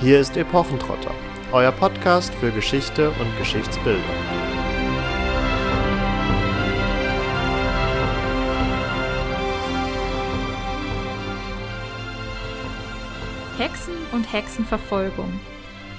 Hier ist Epochentrotter, euer Podcast für Geschichte und Geschichtsbildung. Hexen und Hexenverfolgung.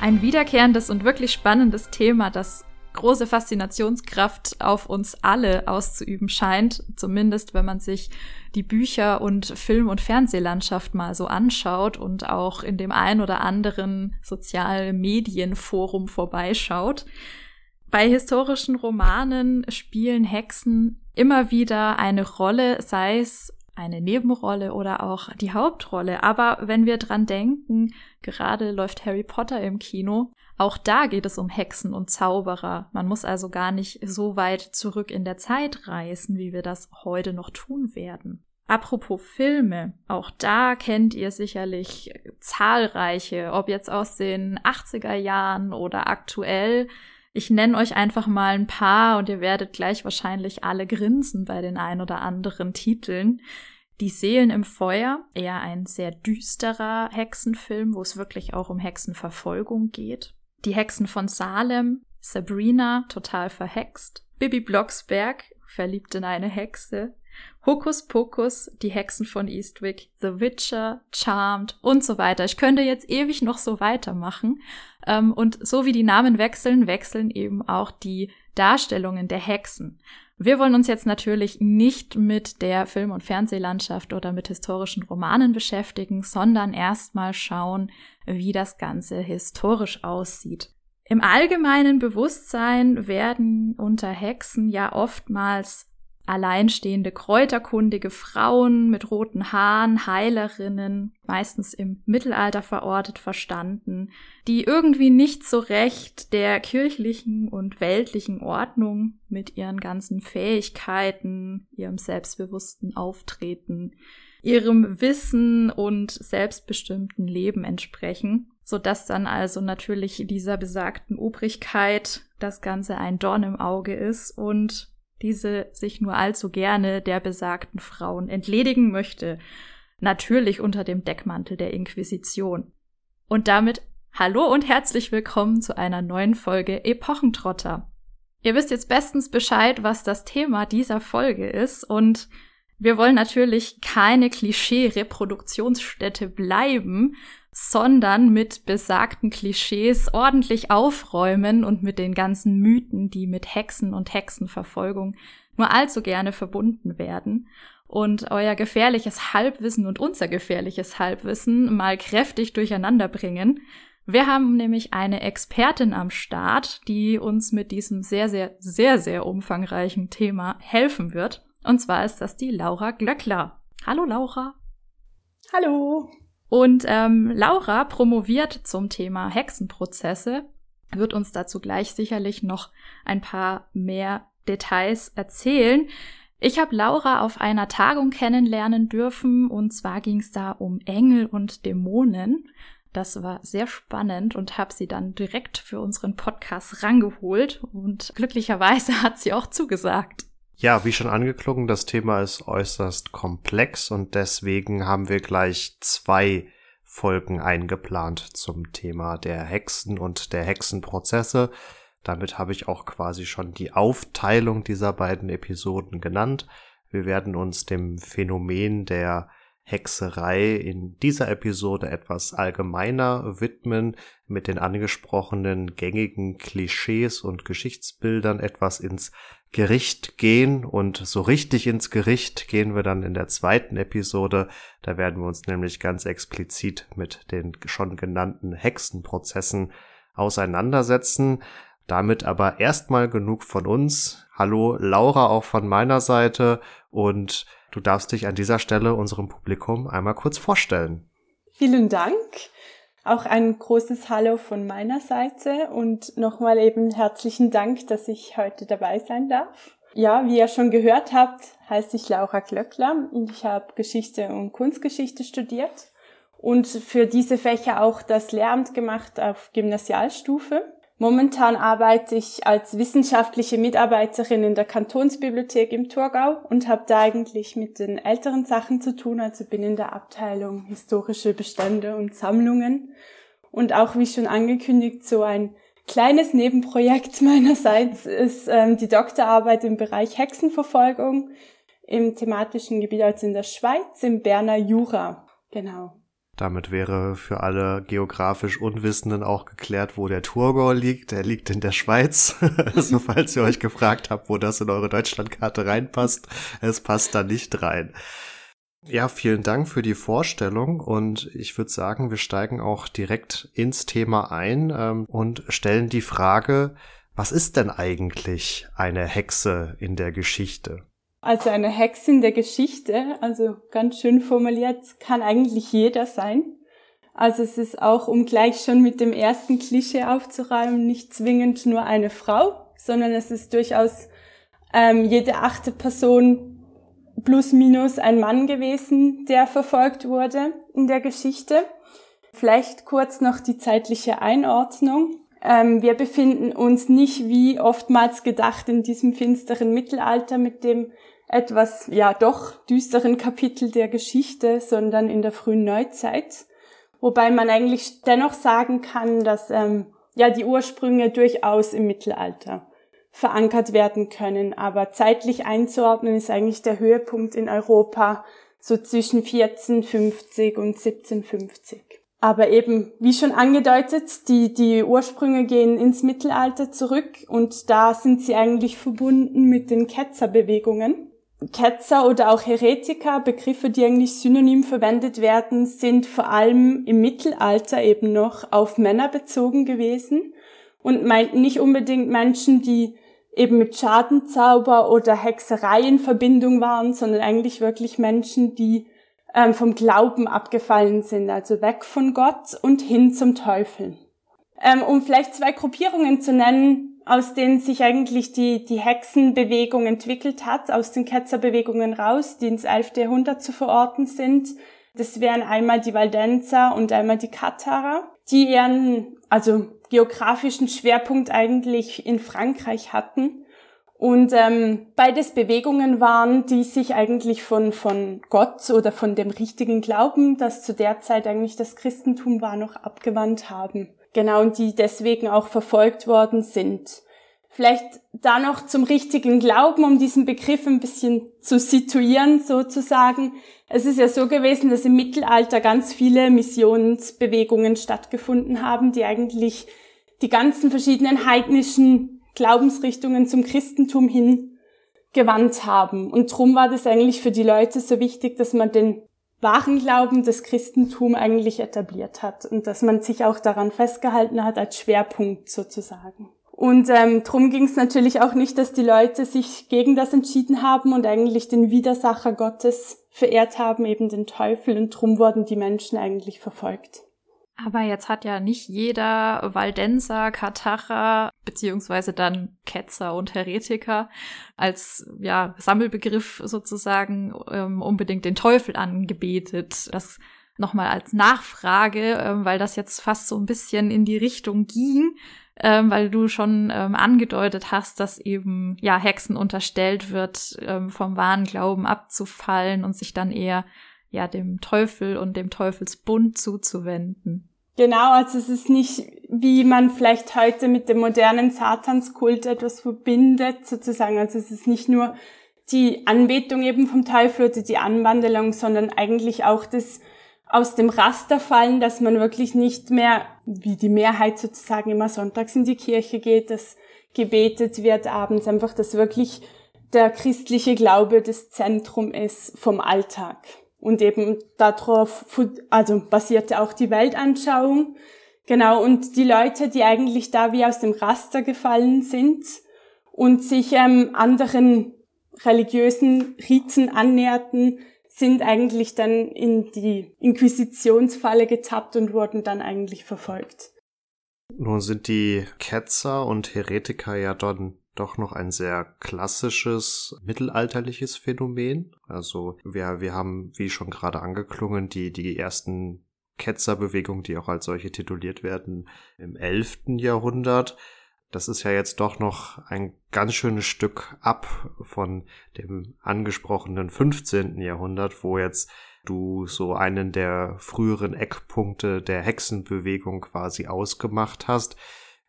Ein wiederkehrendes und wirklich spannendes Thema, das große Faszinationskraft auf uns alle auszuüben scheint, zumindest wenn man sich die Bücher und Film- und Fernsehlandschaft mal so anschaut und auch in dem ein oder anderen sozialen Medienforum vorbeischaut. Bei historischen Romanen spielen Hexen immer wieder eine Rolle, sei es eine Nebenrolle oder auch die Hauptrolle. Aber wenn wir dran denken, gerade läuft Harry Potter im Kino, auch da geht es um Hexen und Zauberer. Man muss also gar nicht so weit zurück in der Zeit reisen, wie wir das heute noch tun werden. Apropos Filme, auch da kennt ihr sicherlich zahlreiche, ob jetzt aus den 80er Jahren oder aktuell. Ich nenne euch einfach mal ein paar und ihr werdet gleich wahrscheinlich alle grinsen bei den ein oder anderen Titeln. Die Seelen im Feuer, eher ein sehr düsterer Hexenfilm, wo es wirklich auch um Hexenverfolgung geht. Die Hexen von Salem, Sabrina, total verhext, Bibi Blocksberg, verliebt in eine Hexe, Hokus Pokus, die Hexen von Eastwick, The Witcher, Charmed und so weiter. Ich könnte jetzt ewig noch so weitermachen. Ähm, und so wie die Namen wechseln, wechseln eben auch die Darstellungen der Hexen. Wir wollen uns jetzt natürlich nicht mit der Film- und Fernsehlandschaft oder mit historischen Romanen beschäftigen, sondern erstmal schauen, wie das Ganze historisch aussieht. Im allgemeinen Bewusstsein werden unter Hexen ja oftmals alleinstehende kräuterkundige Frauen mit roten Haaren, Heilerinnen, meistens im Mittelalter verortet verstanden, die irgendwie nicht so recht der kirchlichen und weltlichen Ordnung mit ihren ganzen Fähigkeiten, ihrem selbstbewussten Auftreten, ihrem Wissen und selbstbestimmten Leben entsprechen, so dass dann also natürlich dieser besagten Obrigkeit das Ganze ein Dorn im Auge ist und diese sich nur allzu gerne der besagten Frauen entledigen möchte, natürlich unter dem Deckmantel der Inquisition. Und damit hallo und herzlich willkommen zu einer neuen Folge Epochentrotter. Ihr wisst jetzt bestens Bescheid, was das Thema dieser Folge ist und wir wollen natürlich keine Klischee-Reproduktionsstätte bleiben, sondern mit besagten Klischees ordentlich aufräumen und mit den ganzen Mythen, die mit Hexen und Hexenverfolgung nur allzu gerne verbunden werden und euer gefährliches Halbwissen und unser gefährliches Halbwissen mal kräftig durcheinander bringen. Wir haben nämlich eine Expertin am Start, die uns mit diesem sehr, sehr, sehr, sehr umfangreichen Thema helfen wird. Und zwar ist das die Laura Glöckler. Hallo Laura. Hallo. Und ähm, Laura promoviert zum Thema Hexenprozesse, wird uns dazu gleich sicherlich noch ein paar mehr Details erzählen. Ich habe Laura auf einer Tagung kennenlernen dürfen und zwar ging es da um Engel und Dämonen. Das war sehr spannend und habe sie dann direkt für unseren Podcast rangeholt und glücklicherweise hat sie auch zugesagt. Ja, wie schon angeklungen, das Thema ist äußerst komplex und deswegen haben wir gleich zwei Folgen eingeplant zum Thema der Hexen und der Hexenprozesse. Damit habe ich auch quasi schon die Aufteilung dieser beiden Episoden genannt. Wir werden uns dem Phänomen der Hexerei in dieser Episode etwas allgemeiner widmen, mit den angesprochenen gängigen Klischees und Geschichtsbildern etwas ins Gericht gehen und so richtig ins Gericht gehen wir dann in der zweiten Episode. Da werden wir uns nämlich ganz explizit mit den schon genannten Hexenprozessen auseinandersetzen. Damit aber erstmal genug von uns. Hallo Laura auch von meiner Seite und du darfst dich an dieser Stelle unserem Publikum einmal kurz vorstellen. Vielen Dank. Auch ein großes Hallo von meiner Seite und nochmal eben herzlichen Dank, dass ich heute dabei sein darf. Ja, wie ihr schon gehört habt, heiße ich Laura Glöckler und ich habe Geschichte und Kunstgeschichte studiert und für diese Fächer auch das Lehramt gemacht auf Gymnasialstufe. Momentan arbeite ich als wissenschaftliche Mitarbeiterin in der Kantonsbibliothek im Thurgau und habe da eigentlich mit den älteren Sachen zu tun, also bin in der Abteilung historische Bestände und Sammlungen. Und auch wie schon angekündigt, so ein kleines Nebenprojekt meinerseits ist ähm, die Doktorarbeit im Bereich Hexenverfolgung im thematischen Gebiet, also in der Schweiz, im Berner Jura. Genau. Damit wäre für alle geografisch Unwissenden auch geklärt, wo der Thurgau liegt. Der liegt in der Schweiz. also falls ihr euch gefragt habt, wo das in eure Deutschlandkarte reinpasst, es passt da nicht rein. Ja, vielen Dank für die Vorstellung und ich würde sagen, wir steigen auch direkt ins Thema ein ähm, und stellen die Frage, was ist denn eigentlich eine Hexe in der Geschichte? Also eine Hexe in der Geschichte, also ganz schön formuliert, kann eigentlich jeder sein. Also es ist auch, um gleich schon mit dem ersten Klischee aufzuräumen, nicht zwingend nur eine Frau, sondern es ist durchaus ähm, jede achte Person plus minus ein Mann gewesen, der verfolgt wurde in der Geschichte. Vielleicht kurz noch die zeitliche Einordnung. Ähm, wir befinden uns nicht wie oftmals gedacht in diesem finsteren Mittelalter mit dem etwas, ja doch, düsteren Kapitel der Geschichte, sondern in der frühen Neuzeit. Wobei man eigentlich dennoch sagen kann, dass ähm, ja die Ursprünge durchaus im Mittelalter verankert werden können. Aber zeitlich einzuordnen ist eigentlich der Höhepunkt in Europa so zwischen 1450 und 1750. Aber eben, wie schon angedeutet, die, die Ursprünge gehen ins Mittelalter zurück und da sind sie eigentlich verbunden mit den Ketzerbewegungen. Ketzer oder auch Heretiker, Begriffe, die eigentlich synonym verwendet werden, sind vor allem im Mittelalter eben noch auf Männer bezogen gewesen und meinten nicht unbedingt Menschen, die eben mit Schadenzauber oder Hexerei in Verbindung waren, sondern eigentlich wirklich Menschen, die ähm, vom Glauben abgefallen sind, also weg von Gott und hin zum Teufel. Ähm, um vielleicht zwei Gruppierungen zu nennen, aus denen sich eigentlich die, die Hexenbewegung entwickelt hat, aus den Ketzerbewegungen raus, die ins 11. Jahrhundert zu verorten sind. Das wären einmal die Valdenser und einmal die Katharer, die ihren, also geografischen Schwerpunkt eigentlich in Frankreich hatten. Und ähm, beides Bewegungen waren, die sich eigentlich von, von Gott oder von dem richtigen Glauben, das zu der Zeit eigentlich das Christentum war, noch abgewandt haben. Genau, und die deswegen auch verfolgt worden sind. Vielleicht da noch zum richtigen Glauben, um diesen Begriff ein bisschen zu situieren sozusagen. Es ist ja so gewesen, dass im Mittelalter ganz viele Missionsbewegungen stattgefunden haben, die eigentlich die ganzen verschiedenen heidnischen Glaubensrichtungen zum Christentum hin gewandt haben. Und drum war das eigentlich für die Leute so wichtig, dass man den wahren Glauben des Christentum eigentlich etabliert hat und dass man sich auch daran festgehalten hat als Schwerpunkt sozusagen. Und ähm, drum ging es natürlich auch nicht, dass die Leute sich gegen das entschieden haben und eigentlich den Widersacher Gottes verehrt haben, eben den Teufel, und drum wurden die Menschen eigentlich verfolgt. Aber jetzt hat ja nicht jeder Waldenser, Kathacher, beziehungsweise dann Ketzer und Heretiker als ja, Sammelbegriff sozusagen ähm, unbedingt den Teufel angebetet. Das nochmal als Nachfrage, ähm, weil das jetzt fast so ein bisschen in die Richtung ging, ähm, weil du schon ähm, angedeutet hast, dass eben ja Hexen unterstellt wird, ähm, vom wahren Glauben abzufallen und sich dann eher ja dem Teufel und dem Teufelsbund zuzuwenden. Genau, also es ist nicht, wie man vielleicht heute mit dem modernen Satanskult etwas verbindet, sozusagen. Also es ist nicht nur die Anbetung eben vom Teufel oder die Anwandelung, sondern eigentlich auch das aus dem Raster fallen, dass man wirklich nicht mehr, wie die Mehrheit sozusagen immer sonntags in die Kirche geht, dass gebetet wird abends, einfach, dass wirklich der christliche Glaube das Zentrum ist vom Alltag. Und eben darauf, also basierte auch die Weltanschauung. Genau, und die Leute, die eigentlich da wie aus dem Raster gefallen sind und sich ähm, anderen religiösen Riten annäherten, sind eigentlich dann in die Inquisitionsfalle getappt und wurden dann eigentlich verfolgt. Nun sind die Ketzer und Heretiker ja dann doch noch ein sehr klassisches mittelalterliches Phänomen. Also wir, wir haben, wie schon gerade angeklungen, die, die ersten Ketzerbewegungen, die auch als solche tituliert werden, im 11. Jahrhundert. Das ist ja jetzt doch noch ein ganz schönes Stück ab von dem angesprochenen 15. Jahrhundert, wo jetzt du so einen der früheren Eckpunkte der Hexenbewegung quasi ausgemacht hast.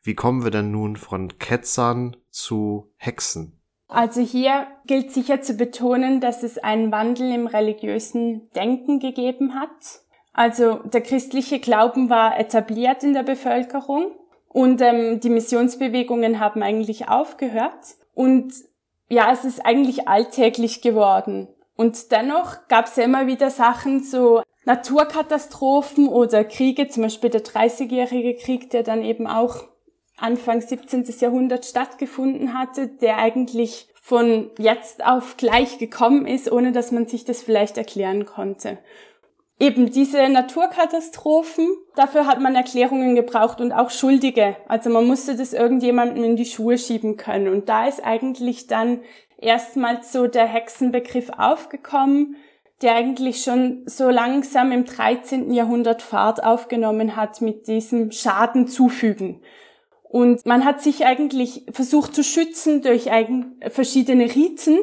Wie kommen wir denn nun von Ketzern zu Hexen? Also hier gilt sicher zu betonen, dass es einen Wandel im religiösen Denken gegeben hat. Also der christliche Glauben war etabliert in der Bevölkerung und ähm, die Missionsbewegungen haben eigentlich aufgehört. Und ja, es ist eigentlich alltäglich geworden. Und dennoch gab es ja immer wieder Sachen, so Naturkatastrophen oder Kriege, zum Beispiel der Dreißigjährige Krieg, der dann eben auch Anfang 17. Jahrhundert stattgefunden hatte, der eigentlich von jetzt auf gleich gekommen ist, ohne dass man sich das vielleicht erklären konnte. Eben diese Naturkatastrophen, dafür hat man Erklärungen gebraucht und auch Schuldige. Also man musste das irgendjemandem in die Schuhe schieben können. Und da ist eigentlich dann erstmals so der Hexenbegriff aufgekommen, der eigentlich schon so langsam im 13. Jahrhundert Fahrt aufgenommen hat mit diesem Schaden zufügen. Und man hat sich eigentlich versucht zu schützen durch verschiedene Riten,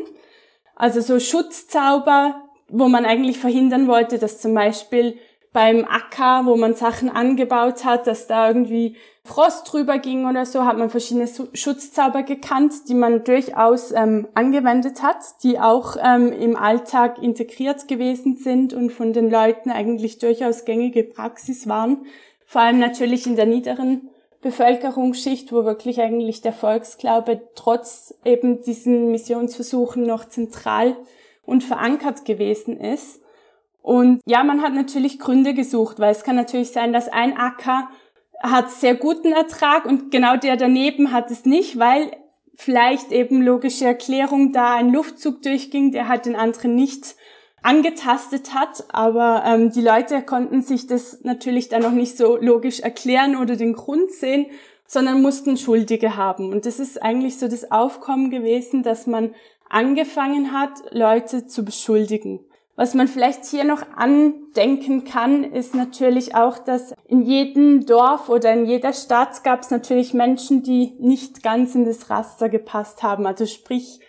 also so Schutzzauber, wo man eigentlich verhindern wollte, dass zum Beispiel beim Acker, wo man Sachen angebaut hat, dass da irgendwie Frost drüber ging oder so, hat man verschiedene Schutzzauber gekannt, die man durchaus ähm, angewendet hat, die auch ähm, im Alltag integriert gewesen sind und von den Leuten eigentlich durchaus gängige Praxis waren. Vor allem natürlich in der niederen Bevölkerungsschicht, wo wirklich eigentlich der Volksglaube trotz eben diesen Missionsversuchen noch zentral und verankert gewesen ist. Und ja, man hat natürlich Gründe gesucht, weil es kann natürlich sein, dass ein Acker hat sehr guten Ertrag und genau der daneben hat es nicht, weil vielleicht eben logische Erklärung da ein Luftzug durchging, der hat den anderen nicht angetastet hat, aber ähm, die Leute konnten sich das natürlich dann noch nicht so logisch erklären oder den Grund sehen, sondern mussten Schuldige haben. Und das ist eigentlich so das Aufkommen gewesen, dass man angefangen hat, Leute zu beschuldigen. Was man vielleicht hier noch andenken kann, ist natürlich auch, dass in jedem Dorf oder in jeder Stadt gab es natürlich Menschen, die nicht ganz in das Raster gepasst haben. Also sprich,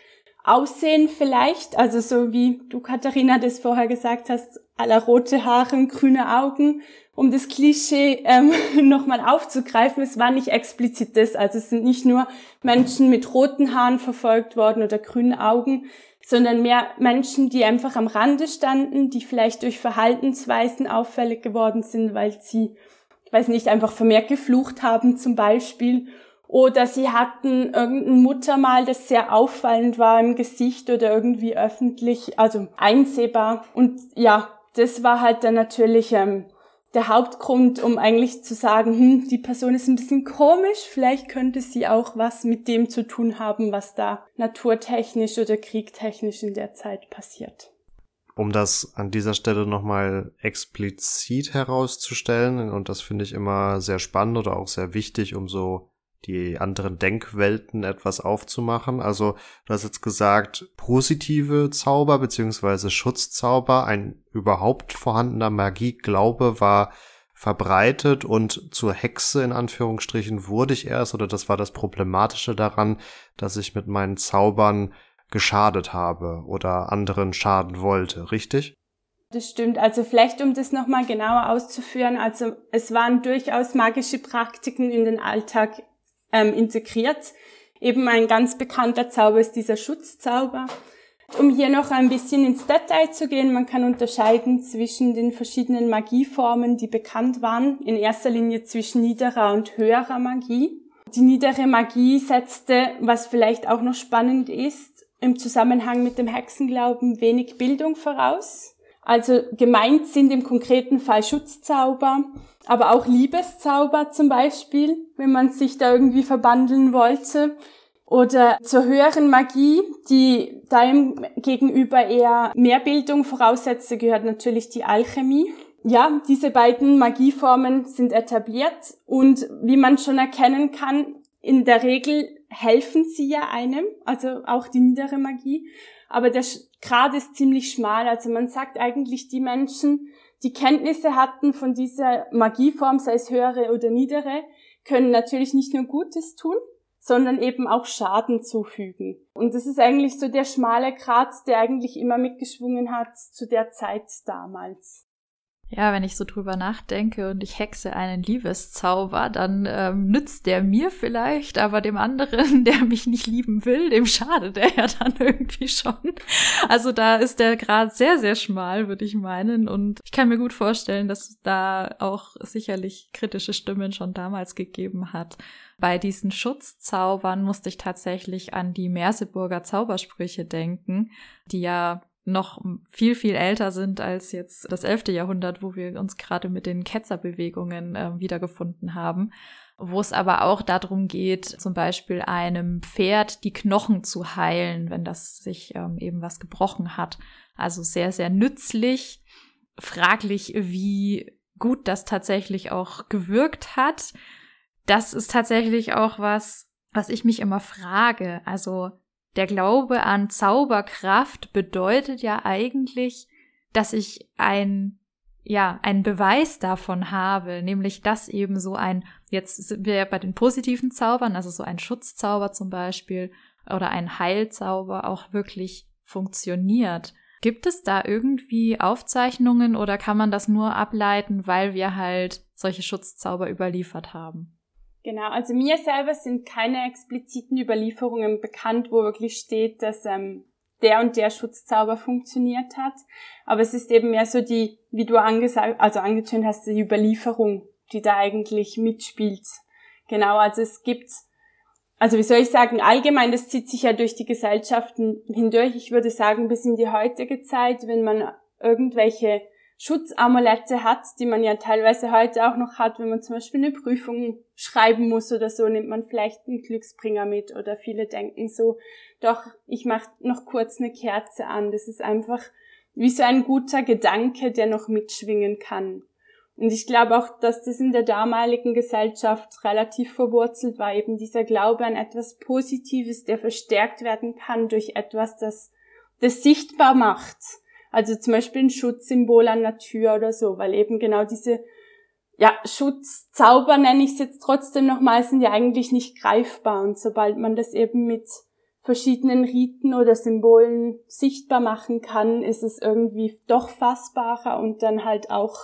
Aussehen vielleicht, also so wie du Katharina das vorher gesagt hast, aller rote Haare grüne Augen, um das Klischee ähm, nochmal aufzugreifen. Es war nicht explizit das, also es sind nicht nur Menschen mit roten Haaren verfolgt worden oder grünen Augen, sondern mehr Menschen, die einfach am Rande standen, die vielleicht durch Verhaltensweisen auffällig geworden sind, weil sie, ich weiß nicht, einfach vermehrt geflucht haben zum Beispiel oder sie hatten irgendein Muttermal, das sehr auffallend war im Gesicht oder irgendwie öffentlich, also einsehbar. Und ja, das war halt dann natürlich ähm, der Hauptgrund, um eigentlich zu sagen, hm, die Person ist ein bisschen komisch, vielleicht könnte sie auch was mit dem zu tun haben, was da naturtechnisch oder kriegtechnisch in der Zeit passiert. Um das an dieser Stelle nochmal explizit herauszustellen, und das finde ich immer sehr spannend oder auch sehr wichtig, um so die anderen Denkwelten etwas aufzumachen. Also du hast jetzt gesagt, positive Zauber beziehungsweise Schutzzauber, ein überhaupt vorhandener Magieglaube war verbreitet und zur Hexe in Anführungsstrichen wurde ich erst oder das war das Problematische daran, dass ich mit meinen Zaubern geschadet habe oder anderen schaden wollte, richtig? Das stimmt. Also vielleicht, um das nochmal genauer auszuführen, also es waren durchaus magische Praktiken in den Alltag ähm, integriert. Eben ein ganz bekannter Zauber ist dieser Schutzzauber. Um hier noch ein bisschen ins Detail zu gehen, man kann unterscheiden zwischen den verschiedenen Magieformen, die bekannt waren. In erster Linie zwischen niederer und höherer Magie. Die niedere Magie setzte, was vielleicht auch noch spannend ist, im Zusammenhang mit dem Hexenglauben wenig Bildung voraus. Also gemeint sind im konkreten Fall Schutzzauber, aber auch Liebeszauber zum Beispiel, wenn man sich da irgendwie verbandeln wollte. Oder zur höheren Magie, die dem gegenüber eher mehr Bildung voraussetzte, gehört natürlich die Alchemie. Ja, diese beiden Magieformen sind etabliert und wie man schon erkennen kann, in der Regel helfen sie ja einem, also auch die niedere Magie aber der Grad ist ziemlich schmal. Also man sagt eigentlich, die Menschen, die Kenntnisse hatten von dieser Magieform, sei es höhere oder niedere, können natürlich nicht nur Gutes tun, sondern eben auch Schaden zufügen. Und das ist eigentlich so der schmale Grat, der eigentlich immer mitgeschwungen hat zu der Zeit damals. Ja, wenn ich so drüber nachdenke und ich hexe einen Liebeszauber, dann ähm, nützt der mir vielleicht, aber dem anderen, der mich nicht lieben will, dem schadet er ja dann irgendwie schon. Also da ist der Grad sehr, sehr schmal, würde ich meinen. Und ich kann mir gut vorstellen, dass da auch sicherlich kritische Stimmen schon damals gegeben hat. Bei diesen Schutzzaubern musste ich tatsächlich an die Merseburger Zaubersprüche denken, die ja noch viel, viel älter sind als jetzt das elfte Jahrhundert, wo wir uns gerade mit den Ketzerbewegungen äh, wiedergefunden haben, wo es aber auch darum geht, zum Beispiel einem Pferd die Knochen zu heilen, wenn das sich ähm, eben was gebrochen hat. Also sehr, sehr nützlich. Fraglich, wie gut das tatsächlich auch gewirkt hat. Das ist tatsächlich auch was, was ich mich immer frage. Also der Glaube an Zauberkraft bedeutet ja eigentlich, dass ich ein ja, einen Beweis davon habe, nämlich dass eben so ein, jetzt sind wir ja bei den positiven Zaubern, also so ein Schutzzauber zum Beispiel oder ein Heilzauber auch wirklich funktioniert. Gibt es da irgendwie Aufzeichnungen oder kann man das nur ableiten, weil wir halt solche Schutzzauber überliefert haben? Genau, also mir selber sind keine expliziten Überlieferungen bekannt, wo wirklich steht, dass ähm, der und der Schutzzauber funktioniert hat. Aber es ist eben mehr so die, wie du angesagt, also angetönt hast, die Überlieferung, die da eigentlich mitspielt. Genau, also es gibt, also wie soll ich sagen, allgemein, das zieht sich ja durch die Gesellschaften hindurch. Ich würde sagen, bis in die heutige Zeit, wenn man irgendwelche Schutzamulette hat, die man ja teilweise heute auch noch hat, wenn man zum Beispiel eine Prüfung schreiben muss oder so, nimmt man vielleicht einen Glücksbringer mit oder viele denken so, doch, ich mache noch kurz eine Kerze an. Das ist einfach wie so ein guter Gedanke, der noch mitschwingen kann. Und ich glaube auch, dass das in der damaligen Gesellschaft relativ verwurzelt war, eben dieser Glaube an etwas Positives, der verstärkt werden kann durch etwas, das das sichtbar macht also zum Beispiel ein Schutzsymbol an der Tür oder so, weil eben genau diese ja, Schutzzauber nenne ich es jetzt trotzdem nochmal, sind ja eigentlich nicht greifbar. Und sobald man das eben mit verschiedenen Riten oder Symbolen sichtbar machen kann, ist es irgendwie doch fassbarer und dann halt auch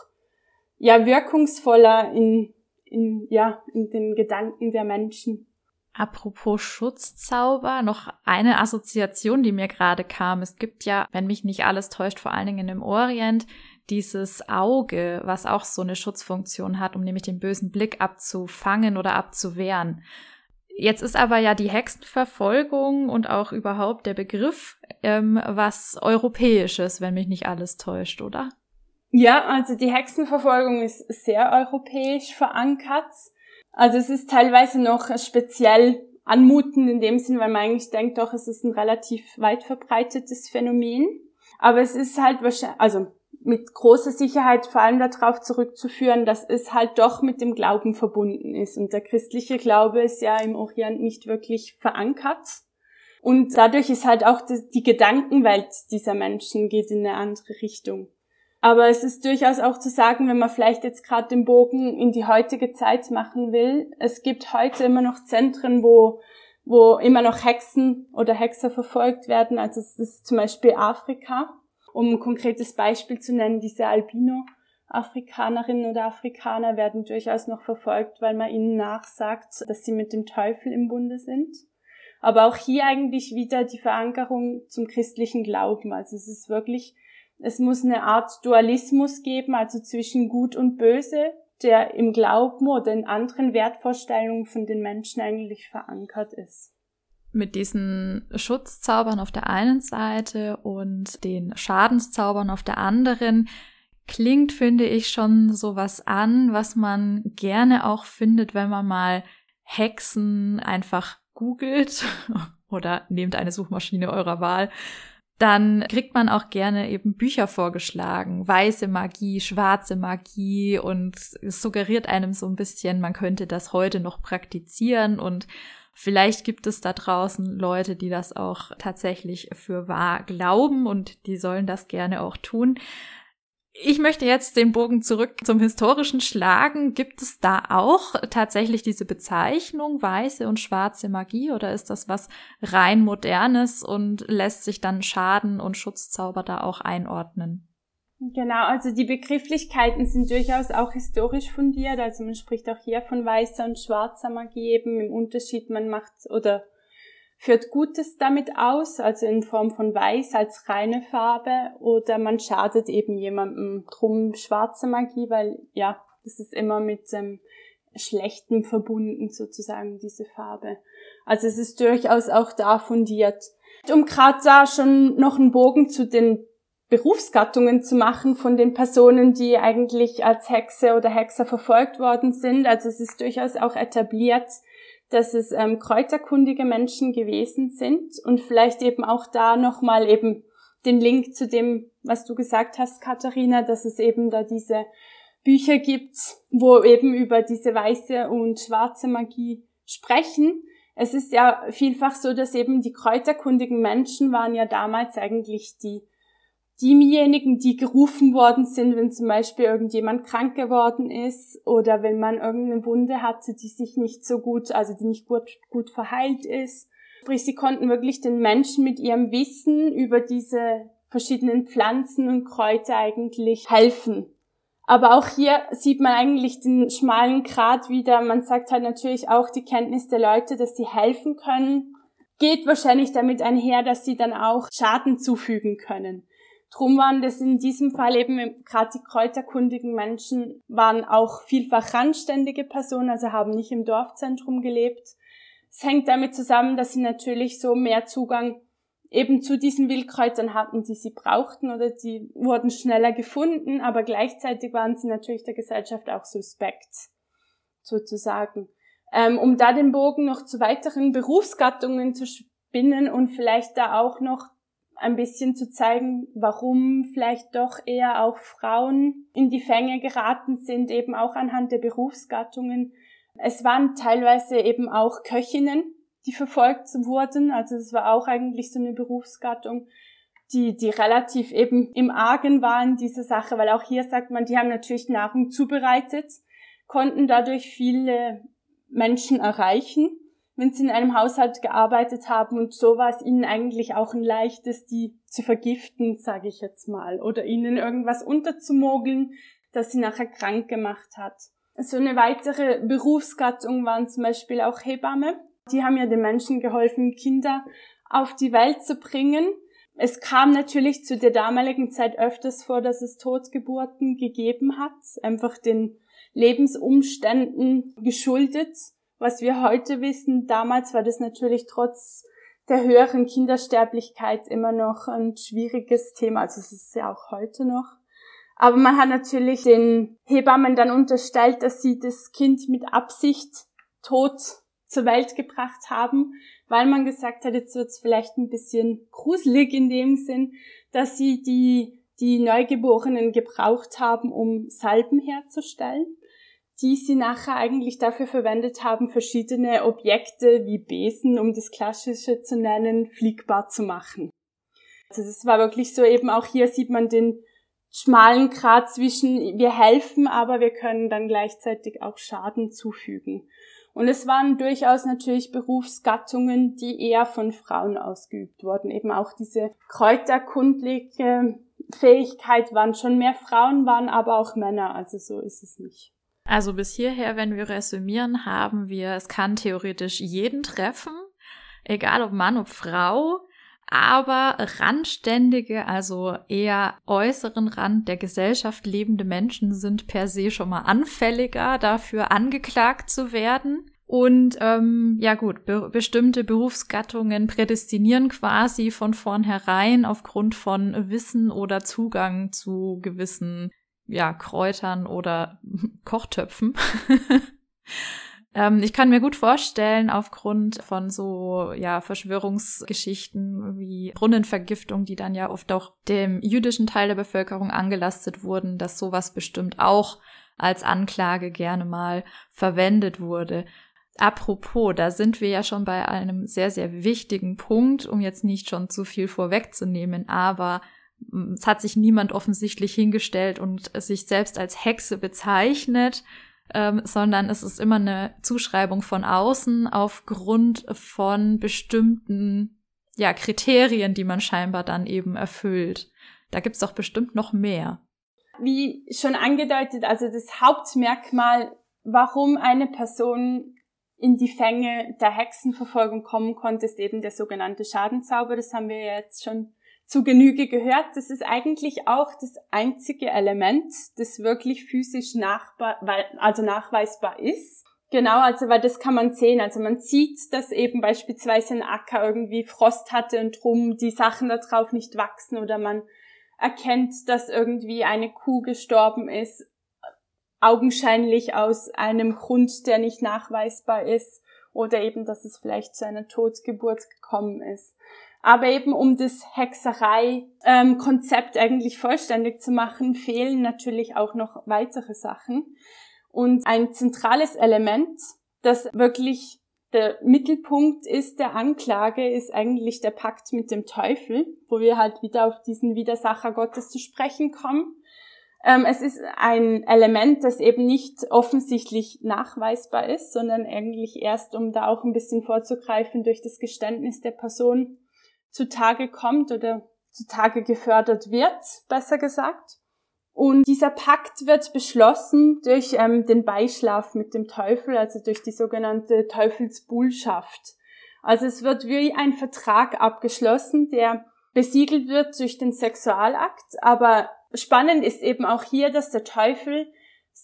ja wirkungsvoller in, in, ja, in den Gedanken der Menschen. Apropos Schutzzauber, noch eine Assoziation, die mir gerade kam. Es gibt ja, wenn mich nicht alles täuscht, vor allen Dingen im Orient, dieses Auge, was auch so eine Schutzfunktion hat, um nämlich den bösen Blick abzufangen oder abzuwehren. Jetzt ist aber ja die Hexenverfolgung und auch überhaupt der Begriff ähm, was Europäisches, wenn mich nicht alles täuscht, oder? Ja, also die Hexenverfolgung ist sehr europäisch verankert. Also es ist teilweise noch speziell anmutend in dem Sinn, weil man eigentlich denkt, doch, es ist ein relativ weit verbreitetes Phänomen. Aber es ist halt wahrscheinlich, also mit großer Sicherheit vor allem darauf zurückzuführen, dass es halt doch mit dem Glauben verbunden ist. Und der christliche Glaube ist ja im Orient nicht wirklich verankert. Und dadurch ist halt auch die Gedankenwelt dieser Menschen geht in eine andere Richtung. Aber es ist durchaus auch zu sagen, wenn man vielleicht jetzt gerade den Bogen in die heutige Zeit machen will, es gibt heute immer noch Zentren, wo, wo immer noch Hexen oder Hexer verfolgt werden. Also es ist zum Beispiel Afrika, um ein konkretes Beispiel zu nennen, diese Albino. Afrikanerinnen oder Afrikaner werden durchaus noch verfolgt, weil man ihnen nachsagt, dass sie mit dem Teufel im Bunde sind. Aber auch hier eigentlich wieder die Verankerung zum christlichen Glauben. Also es ist wirklich es muss eine Art Dualismus geben, also zwischen Gut und Böse, der im Glauben oder in anderen Wertvorstellungen von den Menschen eigentlich verankert ist. Mit diesen Schutzzaubern auf der einen Seite und den Schadenszaubern auf der anderen klingt, finde ich, schon sowas an, was man gerne auch findet, wenn man mal Hexen einfach googelt oder nehmt eine Suchmaschine eurer Wahl dann kriegt man auch gerne eben Bücher vorgeschlagen, weiße Magie, schwarze Magie und es suggeriert einem so ein bisschen, man könnte das heute noch praktizieren und vielleicht gibt es da draußen Leute, die das auch tatsächlich für wahr glauben und die sollen das gerne auch tun. Ich möchte jetzt den Bogen zurück zum historischen schlagen. Gibt es da auch tatsächlich diese Bezeichnung weiße und schwarze Magie oder ist das was rein modernes und lässt sich dann Schaden und Schutzzauber da auch einordnen? Genau, also die Begrifflichkeiten sind durchaus auch historisch fundiert. Also man spricht auch hier von weißer und schwarzer Magie eben im Unterschied, man macht oder führt Gutes damit aus, also in Form von Weiß als reine Farbe, oder man schadet eben jemandem drum schwarze Magie, weil ja, das ist immer mit ähm, Schlechten verbunden sozusagen, diese Farbe. Also es ist durchaus auch da fundiert. Um gerade da schon noch einen Bogen zu den Berufsgattungen zu machen von den Personen, die eigentlich als Hexe oder Hexer verfolgt worden sind. Also es ist durchaus auch etabliert, dass es ähm, kräuterkundige Menschen gewesen sind und vielleicht eben auch da nochmal eben den Link zu dem, was du gesagt hast, Katharina, dass es eben da diese Bücher gibt, wo eben über diese weiße und schwarze Magie sprechen. Es ist ja vielfach so, dass eben die kräuterkundigen Menschen waren ja damals eigentlich die diejenigen, die gerufen worden sind, wenn zum Beispiel irgendjemand krank geworden ist oder wenn man irgendeine Wunde hatte, die sich nicht so gut, also die nicht gut, gut verheilt ist. Sprich, sie konnten wirklich den Menschen mit ihrem Wissen über diese verschiedenen Pflanzen und Kräuter eigentlich helfen. Aber auch hier sieht man eigentlich den schmalen Grat wieder. Man sagt halt natürlich auch die Kenntnis der Leute, dass sie helfen können, geht wahrscheinlich damit einher, dass sie dann auch Schaden zufügen können. Drum waren das in diesem Fall eben gerade die kräuterkundigen Menschen waren auch vielfach randständige Personen, also haben nicht im Dorfzentrum gelebt. Es hängt damit zusammen, dass sie natürlich so mehr Zugang eben zu diesen Wildkräutern hatten, die sie brauchten oder die wurden schneller gefunden, aber gleichzeitig waren sie natürlich der Gesellschaft auch suspekt, sozusagen. Ähm, um da den Bogen noch zu weiteren Berufsgattungen zu spinnen und vielleicht da auch noch ein bisschen zu zeigen, warum vielleicht doch eher auch Frauen in die Fänge geraten sind, eben auch anhand der Berufsgattungen. Es waren teilweise eben auch Köchinnen, die verfolgt wurden. Also es war auch eigentlich so eine Berufsgattung, die, die relativ eben im Argen waren, diese Sache, weil auch hier sagt man, die haben natürlich Nahrung zubereitet, konnten dadurch viele Menschen erreichen wenn sie in einem Haushalt gearbeitet haben und so war es ihnen eigentlich auch ein leichtes, die zu vergiften, sage ich jetzt mal, oder ihnen irgendwas unterzumogeln, das sie nachher krank gemacht hat. So eine weitere Berufsgattung waren zum Beispiel auch Hebamme. Die haben ja den Menschen geholfen, Kinder auf die Welt zu bringen. Es kam natürlich zu der damaligen Zeit öfters vor, dass es Totgeburten gegeben hat, einfach den Lebensumständen geschuldet was wir heute wissen, damals war das natürlich trotz der höheren Kindersterblichkeit immer noch ein schwieriges Thema. Also es ist ja auch heute noch. Aber man hat natürlich den Hebammen dann unterstellt, dass sie das Kind mit Absicht tot zur Welt gebracht haben, weil man gesagt hat, jetzt wird's vielleicht ein bisschen gruselig in dem Sinn, dass sie die, die Neugeborenen gebraucht haben, um Salben herzustellen die sie nachher eigentlich dafür verwendet haben, verschiedene Objekte wie Besen, um das Klassische zu nennen, fliegbar zu machen. Also es war wirklich so eben auch hier sieht man den schmalen Grat zwischen wir helfen, aber wir können dann gleichzeitig auch Schaden zufügen. Und es waren durchaus natürlich Berufsgattungen, die eher von Frauen ausgeübt wurden. Eben auch diese kräuterkundliche Fähigkeit waren schon mehr Frauen, waren aber auch Männer. Also so ist es nicht. Also bis hierher, wenn wir resümieren, haben wir, es kann theoretisch jeden treffen, egal ob Mann, ob Frau, aber randständige, also eher äußeren Rand der Gesellschaft lebende Menschen sind per se schon mal anfälliger dafür angeklagt zu werden. Und ähm, ja gut, be bestimmte Berufsgattungen prädestinieren quasi von vornherein aufgrund von Wissen oder Zugang zu gewissen ja, Kräutern oder Kochtöpfen. ähm, ich kann mir gut vorstellen, aufgrund von so, ja, Verschwörungsgeschichten wie Brunnenvergiftung, die dann ja oft auch dem jüdischen Teil der Bevölkerung angelastet wurden, dass sowas bestimmt auch als Anklage gerne mal verwendet wurde. Apropos, da sind wir ja schon bei einem sehr, sehr wichtigen Punkt, um jetzt nicht schon zu viel vorwegzunehmen, aber Es hat sich niemand offensichtlich hingestellt und sich selbst als Hexe bezeichnet, ähm, sondern es ist immer eine Zuschreibung von außen aufgrund von bestimmten ja, Kriterien, die man scheinbar dann eben erfüllt. Da gibt's doch bestimmt noch mehr. Wie schon angedeutet, also das Hauptmerkmal, warum eine Person in die Fänge der Hexenverfolgung kommen konnte, ist eben der sogenannte Schadenzauber. Das haben wir jetzt schon zu Genüge gehört. Das ist eigentlich auch das einzige Element, das wirklich physisch nachbar, also nachweisbar ist. Genau, also weil das kann man sehen. Also man sieht, dass eben beispielsweise ein Acker irgendwie Frost hatte und drum die Sachen da drauf nicht wachsen oder man erkennt, dass irgendwie eine Kuh gestorben ist, augenscheinlich aus einem Grund, der nicht nachweisbar ist oder eben, dass es vielleicht zu einer Totgeburt gekommen ist. Aber eben um das Hexerei-Konzept ähm, eigentlich vollständig zu machen, fehlen natürlich auch noch weitere Sachen. Und ein zentrales Element, das wirklich der Mittelpunkt ist der Anklage, ist eigentlich der Pakt mit dem Teufel, wo wir halt wieder auf diesen Widersacher Gottes zu sprechen kommen. Ähm, es ist ein Element, das eben nicht offensichtlich nachweisbar ist, sondern eigentlich erst, um da auch ein bisschen vorzugreifen, durch das Geständnis der Person zutage kommt oder zutage gefördert wird, besser gesagt. Und dieser Pakt wird beschlossen durch ähm, den Beischlaf mit dem Teufel, also durch die sogenannte Teufelsbuhlschaft. Also es wird wie ein Vertrag abgeschlossen, der besiegelt wird durch den Sexualakt. Aber spannend ist eben auch hier, dass der Teufel,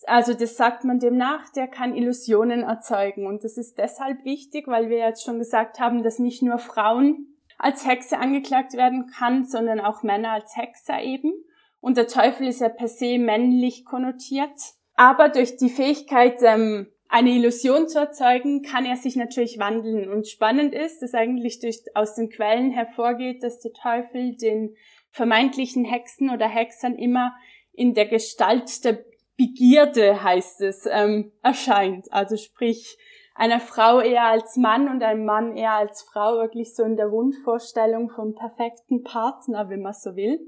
also das sagt man dem nach, der kann Illusionen erzeugen. Und das ist deshalb wichtig, weil wir jetzt schon gesagt haben, dass nicht nur Frauen als Hexe angeklagt werden kann, sondern auch Männer als Hexer eben. Und der Teufel ist ja per se männlich konnotiert. Aber durch die Fähigkeit, ähm, eine Illusion zu erzeugen, kann er sich natürlich wandeln. Und spannend ist, dass eigentlich durch, aus den Quellen hervorgeht, dass der Teufel den vermeintlichen Hexen oder Hexern immer in der Gestalt der Begierde, heißt es, ähm, erscheint. Also sprich, einer Frau eher als Mann und einem Mann eher als Frau, wirklich so in der Wunschvorstellung vom perfekten Partner, wenn man so will.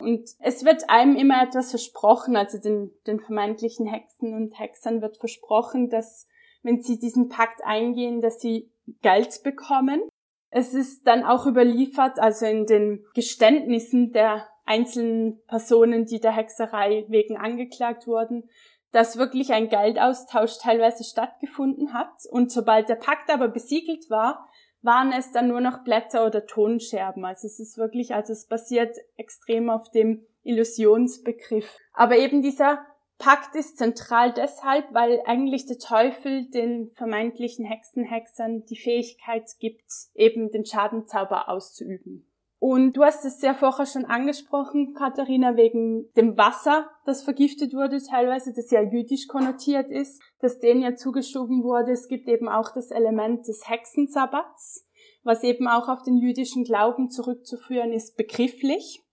Und es wird einem immer etwas versprochen, also den, den vermeintlichen Hexen und Hexern wird versprochen, dass wenn sie diesen Pakt eingehen, dass sie Geld bekommen. Es ist dann auch überliefert, also in den Geständnissen der einzelnen Personen, die der Hexerei wegen angeklagt wurden, dass wirklich ein Geldaustausch teilweise stattgefunden hat. Und sobald der Pakt aber besiegelt war, waren es dann nur noch Blätter oder Tonscherben. Also es ist wirklich, also es basiert extrem auf dem Illusionsbegriff. Aber eben dieser Pakt ist zentral deshalb, weil eigentlich der Teufel den vermeintlichen Hexenhexern die Fähigkeit gibt, eben den Schadenzauber auszuüben. Und du hast es ja vorher schon angesprochen, Katharina, wegen dem Wasser, das vergiftet wurde, teilweise, das ja jüdisch konnotiert ist, das denen ja zugeschoben wurde. Es gibt eben auch das Element des Hexensabbats, was eben auch auf den jüdischen Glauben zurückzuführen ist, begrifflich.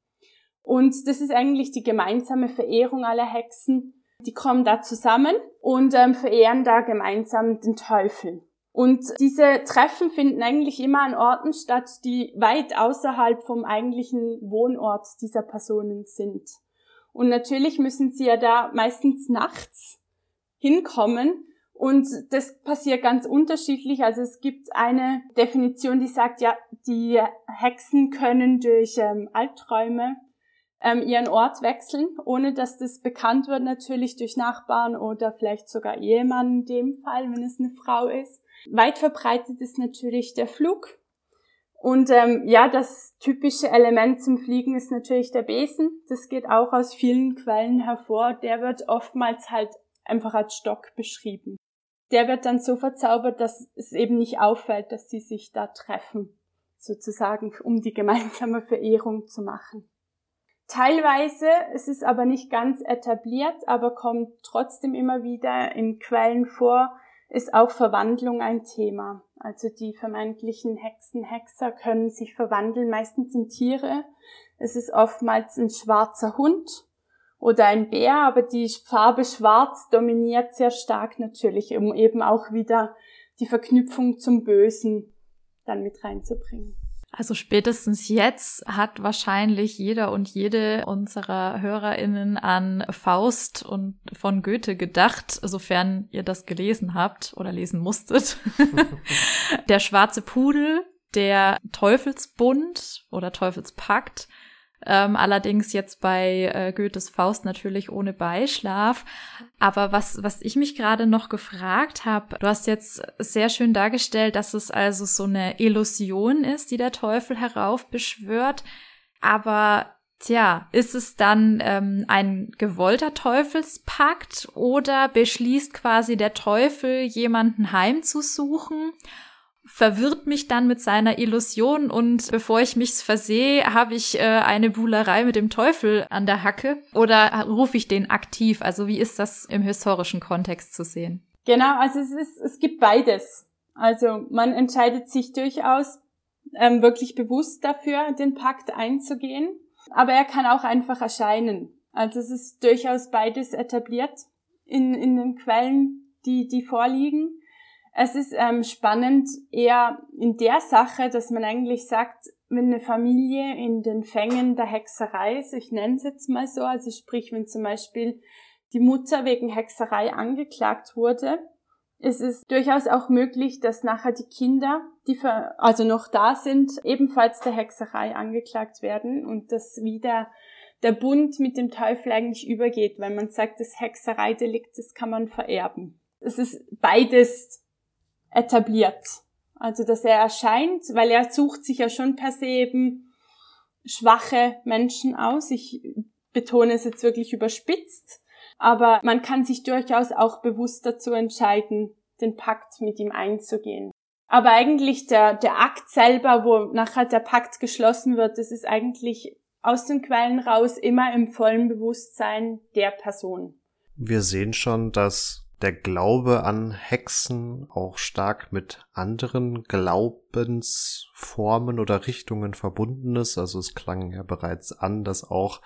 Und das ist eigentlich die gemeinsame Verehrung aller Hexen. Die kommen da zusammen und ähm, verehren da gemeinsam den Teufel. Und diese Treffen finden eigentlich immer an Orten statt, die weit außerhalb vom eigentlichen Wohnort dieser Personen sind. Und natürlich müssen sie ja da meistens nachts hinkommen. Und das passiert ganz unterschiedlich. Also es gibt eine Definition, die sagt, ja, die Hexen können durch ähm, Albträume ähm, ihren Ort wechseln, ohne dass das bekannt wird, natürlich durch Nachbarn oder vielleicht sogar Ehemann in dem Fall, wenn es eine Frau ist. Weit verbreitet ist natürlich der Flug. Und ähm, ja, das typische Element zum Fliegen ist natürlich der Besen. Das geht auch aus vielen Quellen hervor. Der wird oftmals halt einfach als Stock beschrieben. Der wird dann so verzaubert, dass es eben nicht auffällt, dass sie sich da treffen, sozusagen, um die gemeinsame Verehrung zu machen. Teilweise, es ist aber nicht ganz etabliert, aber kommt trotzdem immer wieder in Quellen vor, ist auch Verwandlung ein Thema. Also die vermeintlichen Hexen, Hexer können sich verwandeln, meistens in Tiere. Es ist oftmals ein schwarzer Hund oder ein Bär, aber die Farbe schwarz dominiert sehr stark natürlich, um eben auch wieder die Verknüpfung zum Bösen dann mit reinzubringen. Also spätestens jetzt hat wahrscheinlich jeder und jede unserer HörerInnen an Faust und von Goethe gedacht, sofern ihr das gelesen habt oder lesen musstet. der schwarze Pudel, der Teufelsbund oder Teufelspakt, ähm, allerdings jetzt bei äh, Goethes Faust natürlich ohne Beischlaf. Aber was, was ich mich gerade noch gefragt habe, du hast jetzt sehr schön dargestellt, dass es also so eine Illusion ist, die der Teufel heraufbeschwört. Aber Tja, ist es dann ähm, ein gewollter Teufelspakt oder beschließt quasi der Teufel, jemanden heimzusuchen? Verwirrt mich dann mit seiner Illusion und bevor ich mich's versehe, habe ich äh, eine Buhlerei mit dem Teufel an der Hacke oder rufe ich den aktiv? Also wie ist das im historischen Kontext zu sehen? Genau, also es ist, es gibt beides. Also man entscheidet sich durchaus ähm, wirklich bewusst dafür, den Pakt einzugehen, aber er kann auch einfach erscheinen. Also es ist durchaus beides etabliert in, in den Quellen, die, die vorliegen. Es ist ähm, spannend eher in der Sache, dass man eigentlich sagt, wenn eine Familie in den Fängen der Hexerei ist, ich nenne es jetzt mal so, also sprich, wenn zum Beispiel die Mutter wegen Hexerei angeklagt wurde, ist es durchaus auch möglich, dass nachher die Kinder, die für, also noch da sind, ebenfalls der Hexerei angeklagt werden und dass wieder der Bund mit dem Teufel eigentlich übergeht, weil man sagt, das Hexereidelikt, das kann man vererben. Es ist beides etabliert. Also, dass er erscheint, weil er sucht sich ja schon per se eben schwache Menschen aus. Ich betone es jetzt wirklich überspitzt. Aber man kann sich durchaus auch bewusst dazu entscheiden, den Pakt mit ihm einzugehen. Aber eigentlich der, der Akt selber, wo nachher der Pakt geschlossen wird, das ist eigentlich aus den Quellen raus immer im vollen Bewusstsein der Person. Wir sehen schon, dass der Glaube an Hexen auch stark mit anderen Glaubensformen oder Richtungen verbunden ist. Also es klang ja bereits an, dass auch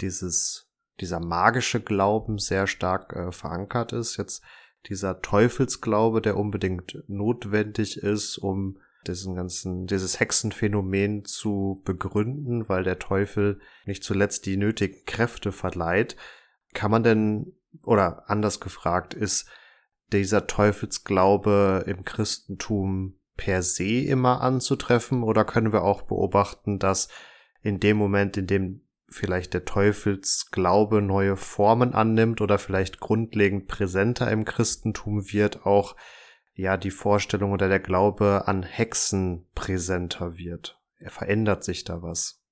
dieses, dieser magische Glauben sehr stark äh, verankert ist. Jetzt dieser Teufelsglaube, der unbedingt notwendig ist, um diesen ganzen, dieses Hexenphänomen zu begründen, weil der Teufel nicht zuletzt die nötigen Kräfte verleiht. Kann man denn oder anders gefragt, ist dieser Teufelsglaube im Christentum per se immer anzutreffen oder können wir auch beobachten, dass in dem Moment, in dem vielleicht der Teufelsglaube neue Formen annimmt oder vielleicht grundlegend präsenter im Christentum wird, auch ja die Vorstellung oder der Glaube an Hexen präsenter wird. Er verändert sich da was.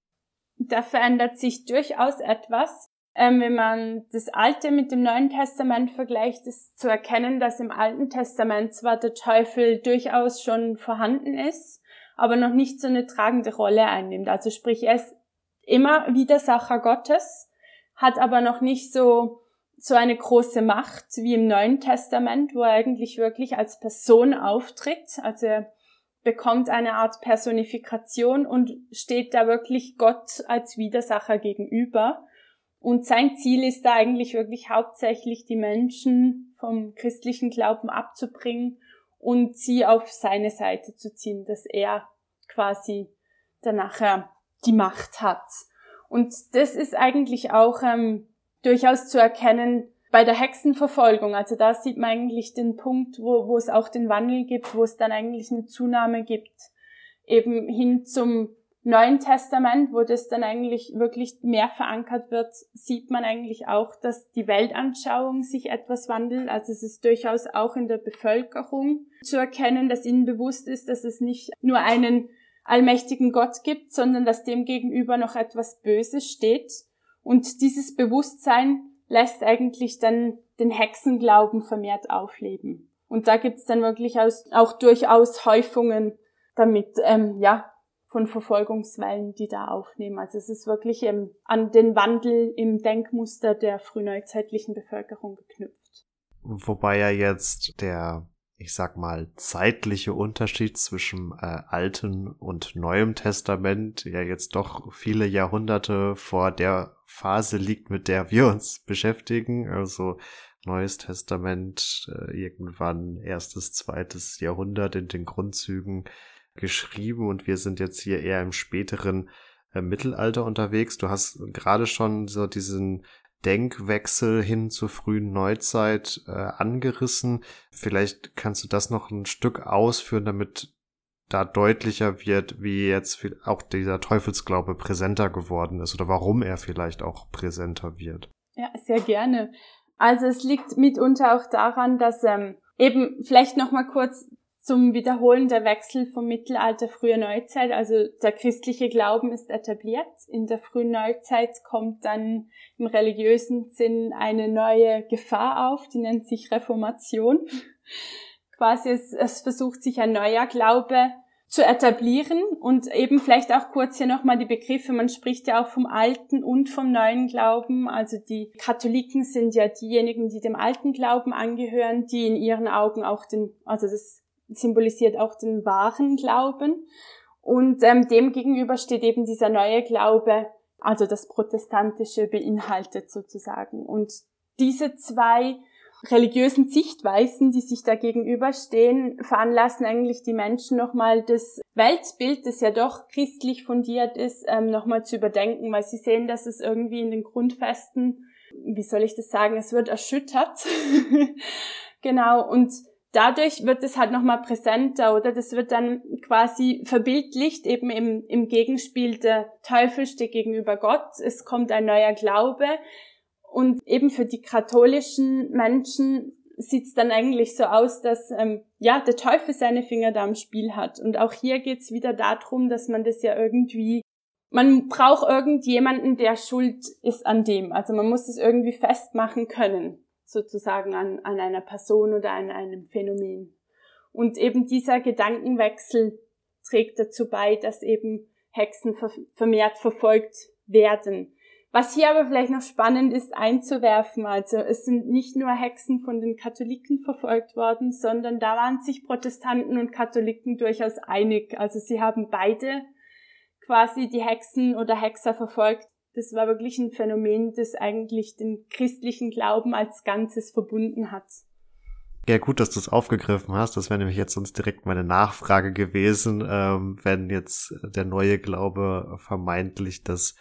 Da verändert sich durchaus etwas. Ähm, wenn man das Alte mit dem Neuen Testament vergleicht, ist zu erkennen, dass im Alten Testament zwar der Teufel durchaus schon vorhanden ist, aber noch nicht so eine tragende Rolle einnimmt. Also sprich, er ist immer Widersacher Gottes, hat aber noch nicht so so eine große Macht wie im Neuen Testament, wo er eigentlich wirklich als Person auftritt. Also er bekommt eine Art Personifikation und steht da wirklich Gott als Widersacher gegenüber. Und sein Ziel ist da eigentlich wirklich hauptsächlich die Menschen vom christlichen Glauben abzubringen und sie auf seine Seite zu ziehen, dass er quasi danach die Macht hat. Und das ist eigentlich auch ähm, durchaus zu erkennen bei der Hexenverfolgung. Also da sieht man eigentlich den Punkt, wo, wo es auch den Wandel gibt, wo es dann eigentlich eine Zunahme gibt, eben hin zum Neuen Testament, wo das dann eigentlich wirklich mehr verankert wird, sieht man eigentlich auch, dass die Weltanschauung sich etwas wandelt. Also es ist durchaus auch in der Bevölkerung zu erkennen, dass ihnen bewusst ist, dass es nicht nur einen allmächtigen Gott gibt, sondern dass dem gegenüber noch etwas Böses steht. Und dieses Bewusstsein lässt eigentlich dann den Hexenglauben vermehrt aufleben. Und da gibt's dann wirklich auch durchaus Häufungen damit, ähm, ja, von Verfolgungswellen, die da aufnehmen. Also es ist wirklich ähm, an den Wandel im Denkmuster der frühneuzeitlichen Bevölkerung geknüpft. Wobei ja jetzt der, ich sag mal, zeitliche Unterschied zwischen äh, Alten und Neuem Testament ja jetzt doch viele Jahrhunderte vor der Phase liegt, mit der wir uns beschäftigen. Also Neues Testament äh, irgendwann erstes, zweites Jahrhundert in den Grundzügen geschrieben und wir sind jetzt hier eher im späteren äh, Mittelalter unterwegs. Du hast gerade schon so diesen Denkwechsel hin zur frühen Neuzeit äh, angerissen. Vielleicht kannst du das noch ein Stück ausführen, damit da deutlicher wird, wie jetzt auch dieser Teufelsglaube präsenter geworden ist oder warum er vielleicht auch präsenter wird. Ja, sehr gerne. Also es liegt mitunter auch daran, dass ähm, eben vielleicht noch mal kurz zum Wiederholen der Wechsel vom Mittelalter früher Neuzeit. Also der christliche Glauben ist etabliert. In der frühen Neuzeit kommt dann im religiösen Sinn eine neue Gefahr auf, die nennt sich Reformation. Quasi es, es versucht sich ein neuer Glaube zu etablieren und eben vielleicht auch kurz hier nochmal die Begriffe. Man spricht ja auch vom alten und vom neuen Glauben. Also die Katholiken sind ja diejenigen, die dem alten Glauben angehören, die in ihren Augen auch den, also das symbolisiert auch den wahren Glauben. Und ähm, dem gegenüber steht eben dieser neue Glaube, also das Protestantische beinhaltet sozusagen. Und diese zwei religiösen Sichtweisen, die sich da gegenüberstehen, veranlassen eigentlich die Menschen nochmal das Weltbild, das ja doch christlich fundiert ist, ähm, nochmal zu überdenken, weil sie sehen, dass es irgendwie in den Grundfesten, wie soll ich das sagen, es wird erschüttert. genau, und dadurch wird es halt nochmal präsenter oder das wird dann quasi verbildlicht eben im, im Gegenspiel der Teufel steht gegenüber Gott. Es kommt ein neuer Glaube und eben für die katholischen Menschen sieht es dann eigentlich so aus, dass ähm, ja der Teufel seine Finger da im Spiel hat. Und auch hier geht's wieder darum, dass man das ja irgendwie man braucht irgendjemanden, der schuld ist an dem. Also man muss es irgendwie festmachen können sozusagen an, an einer Person oder an einem Phänomen. Und eben dieser Gedankenwechsel trägt dazu bei, dass eben Hexen vermehrt verfolgt werden. Was hier aber vielleicht noch spannend ist einzuwerfen, also es sind nicht nur Hexen von den Katholiken verfolgt worden, sondern da waren sich Protestanten und Katholiken durchaus einig. Also sie haben beide quasi die Hexen oder Hexer verfolgt, das war wirklich ein Phänomen, das eigentlich den christlichen Glauben als Ganzes verbunden hat. Ja, gut, dass du es aufgegriffen hast. Das wäre nämlich jetzt sonst direkt meine Nachfrage gewesen, ähm, wenn jetzt der neue Glaube vermeintlich das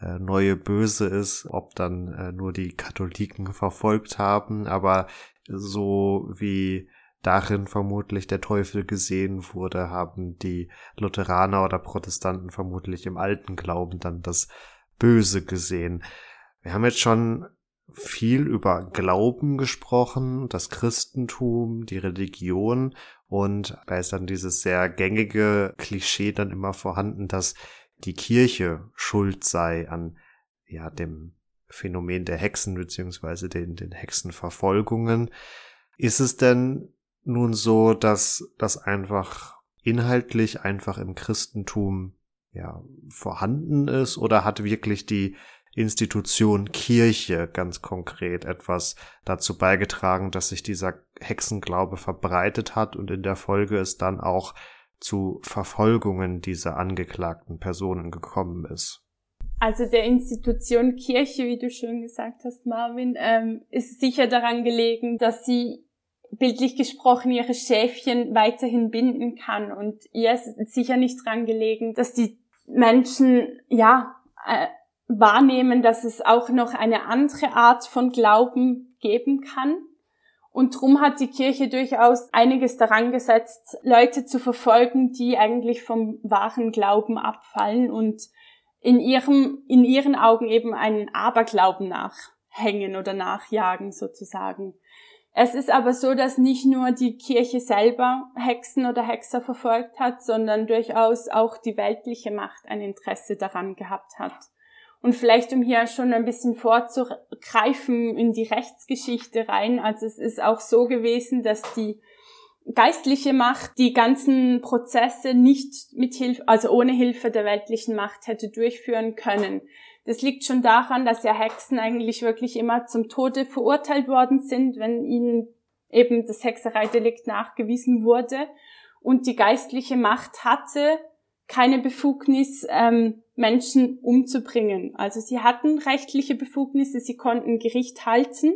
äh, neue Böse ist, ob dann äh, nur die Katholiken verfolgt haben, aber so wie darin vermutlich der Teufel gesehen wurde, haben die Lutheraner oder Protestanten vermutlich im alten Glauben dann das Böse gesehen. Wir haben jetzt schon viel über Glauben gesprochen, das Christentum, die Religion und da ist dann dieses sehr gängige Klischee dann immer vorhanden, dass die Kirche schuld sei an ja dem Phänomen der Hexen beziehungsweise den, den Hexenverfolgungen. Ist es denn nun so, dass das einfach inhaltlich einfach im Christentum ja, vorhanden ist oder hat wirklich die Institution Kirche ganz konkret etwas dazu beigetragen, dass sich dieser Hexenglaube verbreitet hat und in der Folge es dann auch zu Verfolgungen dieser angeklagten Personen gekommen ist. Also der Institution Kirche, wie du schon gesagt hast, Marvin, ähm, ist sicher daran gelegen, dass sie bildlich gesprochen ihre Schäfchen weiterhin binden kann und ihr ist sicher nicht daran gelegen, dass die Menschen, ja, äh, wahrnehmen, dass es auch noch eine andere Art von Glauben geben kann. Und drum hat die Kirche durchaus einiges daran gesetzt, Leute zu verfolgen, die eigentlich vom wahren Glauben abfallen und in ihrem, in ihren Augen eben einen Aberglauben nachhängen oder nachjagen sozusagen. Es ist aber so, dass nicht nur die Kirche selber Hexen oder Hexer verfolgt hat, sondern durchaus auch die weltliche Macht ein Interesse daran gehabt hat. Und vielleicht um hier schon ein bisschen vorzugreifen in die Rechtsgeschichte rein, also es ist auch so gewesen, dass die geistliche Macht die ganzen Prozesse nicht mit Hilfe, also ohne Hilfe der weltlichen Macht hätte durchführen können. Das liegt schon daran, dass ja Hexen eigentlich wirklich immer zum Tode verurteilt worden sind, wenn ihnen eben das Hexereidelikt nachgewiesen wurde. Und die geistliche Macht hatte keine Befugnis, ähm, Menschen umzubringen. Also sie hatten rechtliche Befugnisse, sie konnten Gericht halten,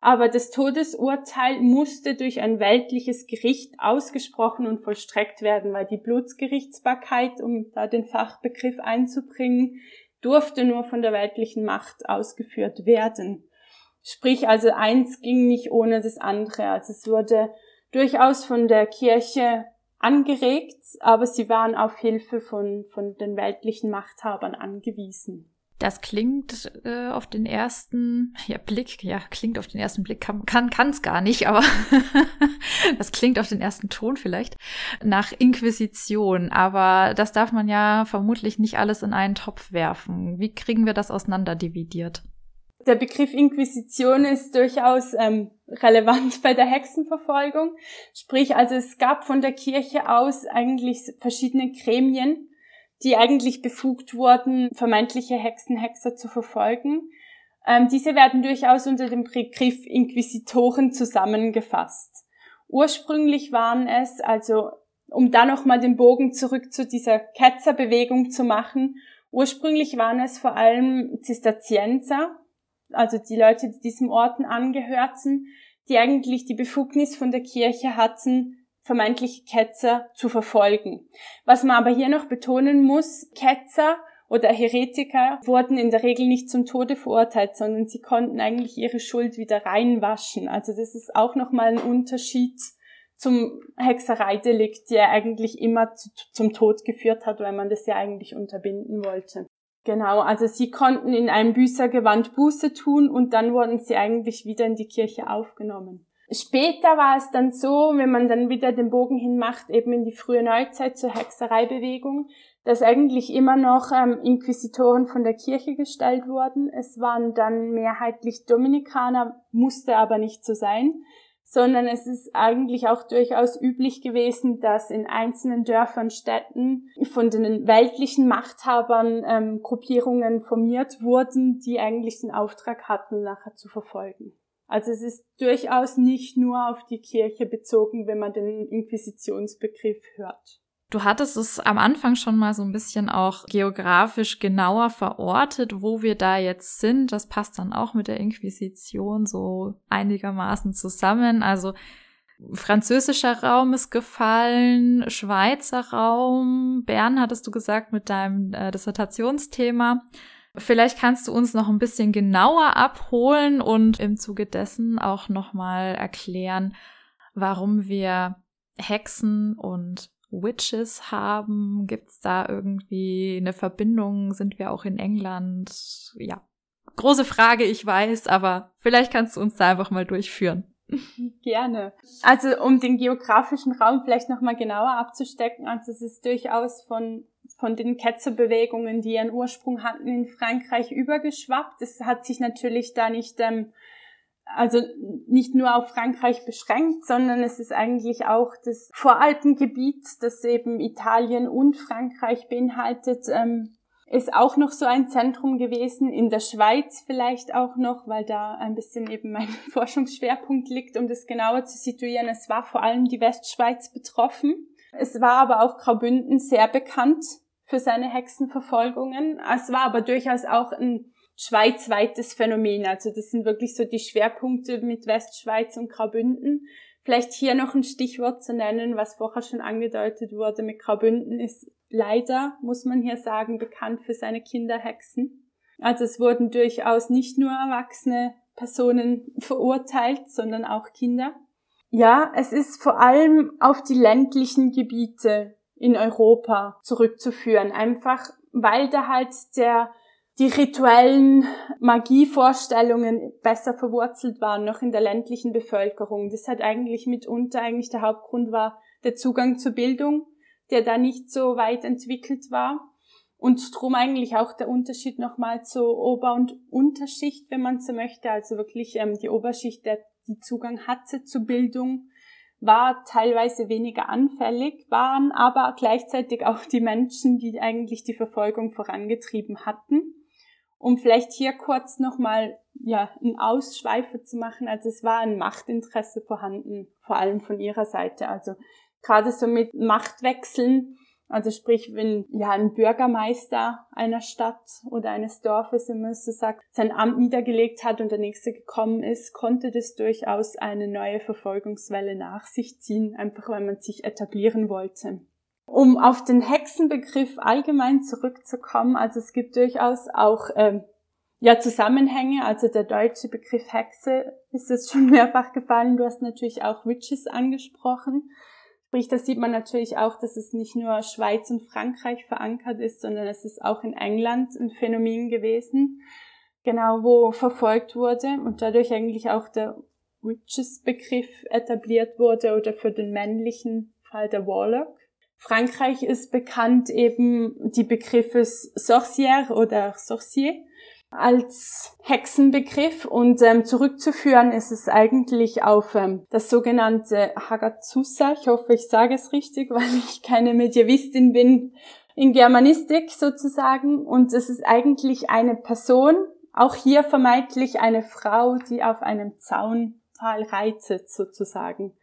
aber das Todesurteil musste durch ein weltliches Gericht ausgesprochen und vollstreckt werden, weil die Blutsgerichtsbarkeit, um da den Fachbegriff einzubringen, durfte nur von der weltlichen Macht ausgeführt werden. Sprich, also eins ging nicht ohne das andere. Also es wurde durchaus von der Kirche angeregt, aber sie waren auf Hilfe von, von den weltlichen Machthabern angewiesen. Das klingt äh, auf den ersten ja, Blick, ja, klingt auf den ersten Blick, kann kann kann's gar nicht, aber das klingt auf den ersten Ton vielleicht nach Inquisition. Aber das darf man ja vermutlich nicht alles in einen Topf werfen. Wie kriegen wir das auseinanderdividiert? Der Begriff Inquisition ist durchaus ähm, relevant bei der Hexenverfolgung. Sprich, also es gab von der Kirche aus eigentlich verschiedene Gremien, die eigentlich befugt wurden, vermeintliche Hexenhexer zu verfolgen. Ähm, diese werden durchaus unter dem Begriff Inquisitoren zusammengefasst. Ursprünglich waren es, also um da nochmal den Bogen zurück zu dieser Ketzerbewegung zu machen, ursprünglich waren es vor allem Zisterzienser, also die Leute, die diesem Orden angehörten, die eigentlich die Befugnis von der Kirche hatten, vermeintliche Ketzer zu verfolgen. Was man aber hier noch betonen muss, Ketzer oder Heretiker wurden in der Regel nicht zum Tode verurteilt, sondern sie konnten eigentlich ihre Schuld wieder reinwaschen. Also das ist auch nochmal ein Unterschied zum Hexereidelikt, der eigentlich immer zu, zum Tod geführt hat, weil man das ja eigentlich unterbinden wollte. Genau, also sie konnten in einem Büßergewand Buße tun und dann wurden sie eigentlich wieder in die Kirche aufgenommen. Später war es dann so, wenn man dann wieder den Bogen hinmacht, eben in die frühe Neuzeit zur Hexereibewegung, dass eigentlich immer noch ähm, Inquisitoren von der Kirche gestellt wurden. Es waren dann mehrheitlich Dominikaner, musste aber nicht so sein, sondern es ist eigentlich auch durchaus üblich gewesen, dass in einzelnen Dörfern, Städten von den weltlichen Machthabern ähm, Gruppierungen formiert wurden, die eigentlich den Auftrag hatten, nachher zu verfolgen. Also es ist durchaus nicht nur auf die Kirche bezogen, wenn man den Inquisitionsbegriff hört. Du hattest es am Anfang schon mal so ein bisschen auch geografisch genauer verortet, wo wir da jetzt sind. Das passt dann auch mit der Inquisition so einigermaßen zusammen. Also französischer Raum ist gefallen, Schweizer Raum, Bern hattest du gesagt mit deinem äh, Dissertationsthema. Vielleicht kannst du uns noch ein bisschen genauer abholen und im Zuge dessen auch nochmal erklären, warum wir Hexen und Witches haben. Gibt es da irgendwie eine Verbindung? Sind wir auch in England? Ja, große Frage, ich weiß, aber vielleicht kannst du uns da einfach mal durchführen. Gerne. Also um den geografischen Raum vielleicht nochmal genauer abzustecken, also es ist durchaus von von den Ketzerbewegungen, die ihren Ursprung hatten, in Frankreich übergeschwappt. Es hat sich natürlich da nicht, ähm, also nicht nur auf Frankreich beschränkt, sondern es ist eigentlich auch das Voralpengebiet, das eben Italien und Frankreich beinhaltet, ähm, ist auch noch so ein Zentrum gewesen, in der Schweiz vielleicht auch noch, weil da ein bisschen eben mein Forschungsschwerpunkt liegt, um das genauer zu situieren. Es war vor allem die Westschweiz betroffen. Es war aber auch Graubünden sehr bekannt für seine Hexenverfolgungen. Es war aber durchaus auch ein schweizweites Phänomen. Also das sind wirklich so die Schwerpunkte mit Westschweiz und Graubünden. Vielleicht hier noch ein Stichwort zu nennen, was vorher schon angedeutet wurde mit Graubünden, ist leider, muss man hier sagen, bekannt für seine Kinderhexen. Also es wurden durchaus nicht nur erwachsene Personen verurteilt, sondern auch Kinder. Ja, es ist vor allem auf die ländlichen Gebiete in Europa zurückzuführen. Einfach weil da halt der, die rituellen Magievorstellungen besser verwurzelt waren, noch in der ländlichen Bevölkerung. Das hat eigentlich mitunter eigentlich der Hauptgrund war der Zugang zur Bildung, der da nicht so weit entwickelt war. Und drum eigentlich auch der Unterschied nochmal zur Ober- und Unterschicht, wenn man so möchte. Also wirklich ähm, die Oberschicht, der die Zugang hatte zur Bildung, war teilweise weniger anfällig, waren aber gleichzeitig auch die Menschen, die eigentlich die Verfolgung vorangetrieben hatten. Um vielleicht hier kurz nochmal ja, einen Ausschweifer zu machen, also es war ein Machtinteresse vorhanden, vor allem von ihrer Seite. Also gerade so mit Machtwechseln Also sprich, wenn ja ein Bürgermeister einer Stadt oder eines Dorfes, wenn man so sagt, sein Amt niedergelegt hat und der nächste gekommen ist, konnte das durchaus eine neue Verfolgungswelle nach sich ziehen, einfach weil man sich etablieren wollte. Um auf den Hexenbegriff allgemein zurückzukommen, also es gibt durchaus auch ähm, ja, Zusammenhänge, also der deutsche Begriff Hexe ist es schon mehrfach gefallen. Du hast natürlich auch Witches angesprochen. Sprich, da sieht man natürlich auch, dass es nicht nur Schweiz und Frankreich verankert ist, sondern es ist auch in England ein Phänomen gewesen, genau wo verfolgt wurde und dadurch eigentlich auch der Witches-Begriff etabliert wurde oder für den männlichen Fall der Warlock. Frankreich ist bekannt eben die Begriffe Sorcière oder Sorcier als Hexenbegriff und ähm, zurückzuführen ist es eigentlich auf ähm, das sogenannte Hagazusa. Ich hoffe, ich sage es richtig, weil ich keine Medievistin bin in Germanistik sozusagen. Und es ist eigentlich eine Person, auch hier vermeintlich eine Frau, die auf einem Zaunpfahl reitet sozusagen.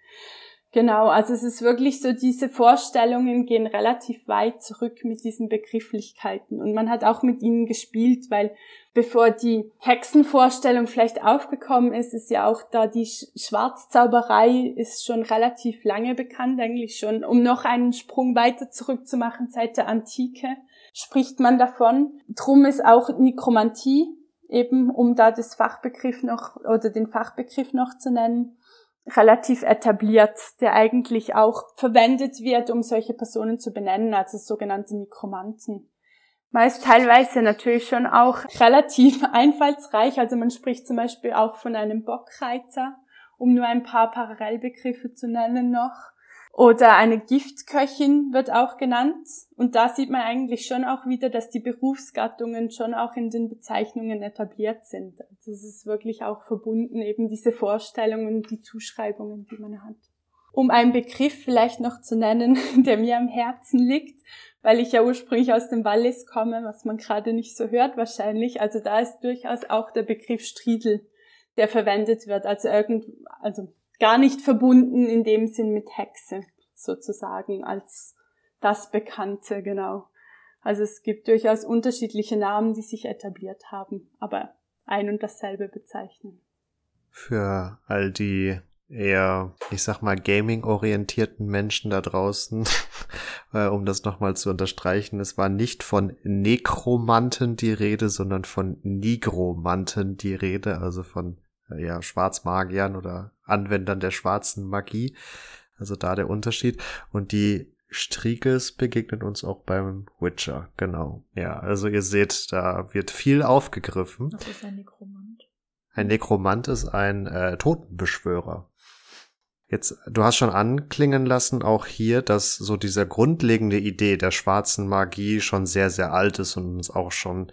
Genau, also es ist wirklich so, diese Vorstellungen gehen relativ weit zurück mit diesen Begrifflichkeiten. Und man hat auch mit ihnen gespielt, weil bevor die Hexenvorstellung vielleicht aufgekommen ist, ist ja auch da die Schwarzzauberei ist schon relativ lange bekannt, eigentlich schon, um noch einen Sprung weiter zurückzumachen seit der Antike, spricht man davon. Drum ist auch Nekromantie, eben um da das Fachbegriff noch oder den Fachbegriff noch zu nennen, relativ etabliert, der eigentlich auch verwendet wird, um solche Personen zu benennen, also sogenannte Nekromanten. Meist teilweise natürlich schon auch relativ einfallsreich, also man spricht zum Beispiel auch von einem Bockreiter, um nur ein paar Parallelbegriffe zu nennen noch. Oder eine Giftköchin wird auch genannt. Und da sieht man eigentlich schon auch wieder, dass die Berufsgattungen schon auch in den Bezeichnungen etabliert sind. Also es ist wirklich auch verbunden, eben diese Vorstellungen, die Zuschreibungen, die man hat. Um einen Begriff vielleicht noch zu nennen, der mir am Herzen liegt, weil ich ja ursprünglich aus dem Wallis komme, was man gerade nicht so hört wahrscheinlich. Also da ist durchaus auch der Begriff Striedel, der verwendet wird. Also irgend, also gar nicht verbunden in dem Sinn mit Hexe sozusagen als das Bekannte, genau. Also es gibt durchaus unterschiedliche Namen, die sich etabliert haben, aber ein und dasselbe bezeichnen. Für all die eher, ich sag mal, gaming-orientierten Menschen da draußen, äh, um das nochmal zu unterstreichen, es war nicht von Nekromanten die Rede, sondern von Nigromanten die Rede, also von ja, Schwarzmagiern oder Anwendern der schwarzen Magie. Also da der Unterschied. Und die Striegels begegnet uns auch beim Witcher, genau. Ja, also ihr seht, da wird viel aufgegriffen. Was ist ein Nekromant? Ein Nekromant ist ein äh, Totenbeschwörer. Jetzt, du hast schon anklingen lassen, auch hier, dass so diese grundlegende Idee der schwarzen Magie schon sehr, sehr alt ist und uns auch schon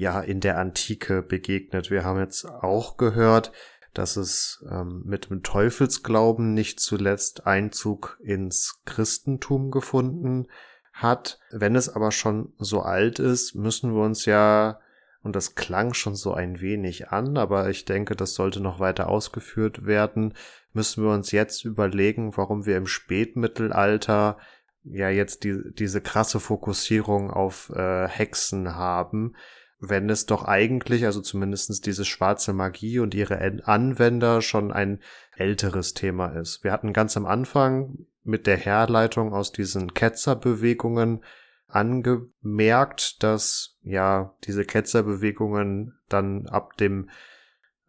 ja in der Antike begegnet. Wir haben jetzt auch gehört, dass es ähm, mit dem Teufelsglauben nicht zuletzt Einzug ins Christentum gefunden hat. Wenn es aber schon so alt ist, müssen wir uns ja, und das klang schon so ein wenig an, aber ich denke, das sollte noch weiter ausgeführt werden, müssen wir uns jetzt überlegen, warum wir im Spätmittelalter ja jetzt die, diese krasse Fokussierung auf äh, Hexen haben wenn es doch eigentlich, also zumindestens diese schwarze Magie und ihre Anwender schon ein älteres Thema ist. Wir hatten ganz am Anfang mit der Herleitung aus diesen Ketzerbewegungen angemerkt, dass ja diese Ketzerbewegungen dann ab dem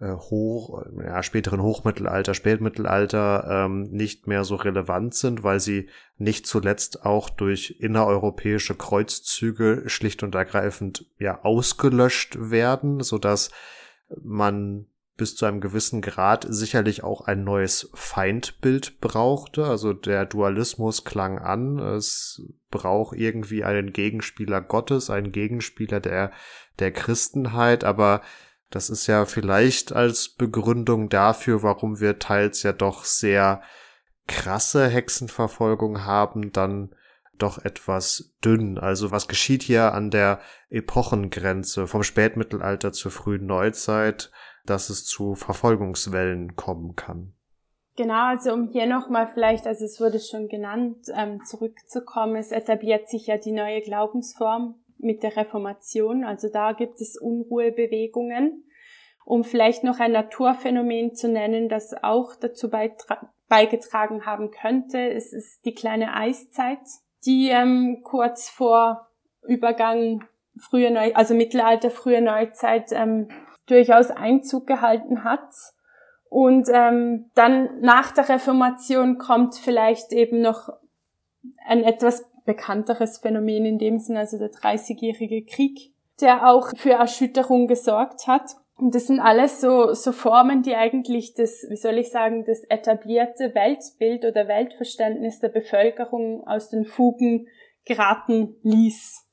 hoch, ja, späteren Hochmittelalter, Spätmittelalter ähm, nicht mehr so relevant sind, weil sie nicht zuletzt auch durch innereuropäische Kreuzzüge schlicht und ergreifend ja ausgelöscht werden, so dass man bis zu einem gewissen Grad sicherlich auch ein neues Feindbild brauchte. Also der Dualismus klang an. Es braucht irgendwie einen Gegenspieler Gottes, einen Gegenspieler der, der Christenheit, aber das ist ja vielleicht als Begründung dafür, warum wir teils ja doch sehr krasse Hexenverfolgung haben, dann doch etwas dünn. Also was geschieht hier an der Epochengrenze vom Spätmittelalter zur frühen Neuzeit, dass es zu Verfolgungswellen kommen kann? Genau, also um hier nochmal vielleicht, also es wurde schon genannt, ähm, zurückzukommen, es etabliert sich ja die neue Glaubensform mit der Reformation, also da gibt es Unruhebewegungen. Um vielleicht noch ein Naturphänomen zu nennen, das auch dazu beigetragen haben könnte, es ist die kleine Eiszeit, die ähm, kurz vor Übergang frühe Neu also Mittelalter, frühe Neuzeit ähm, durchaus Einzug gehalten hat und ähm, dann nach der Reformation kommt vielleicht eben noch ein etwas bekannteres Phänomen in dem Sinn, also der Dreißigjährige Krieg, der auch für Erschütterung gesorgt hat. Und das sind alles so, so Formen, die eigentlich das, wie soll ich sagen, das etablierte Weltbild oder Weltverständnis der Bevölkerung aus den Fugen geraten ließ.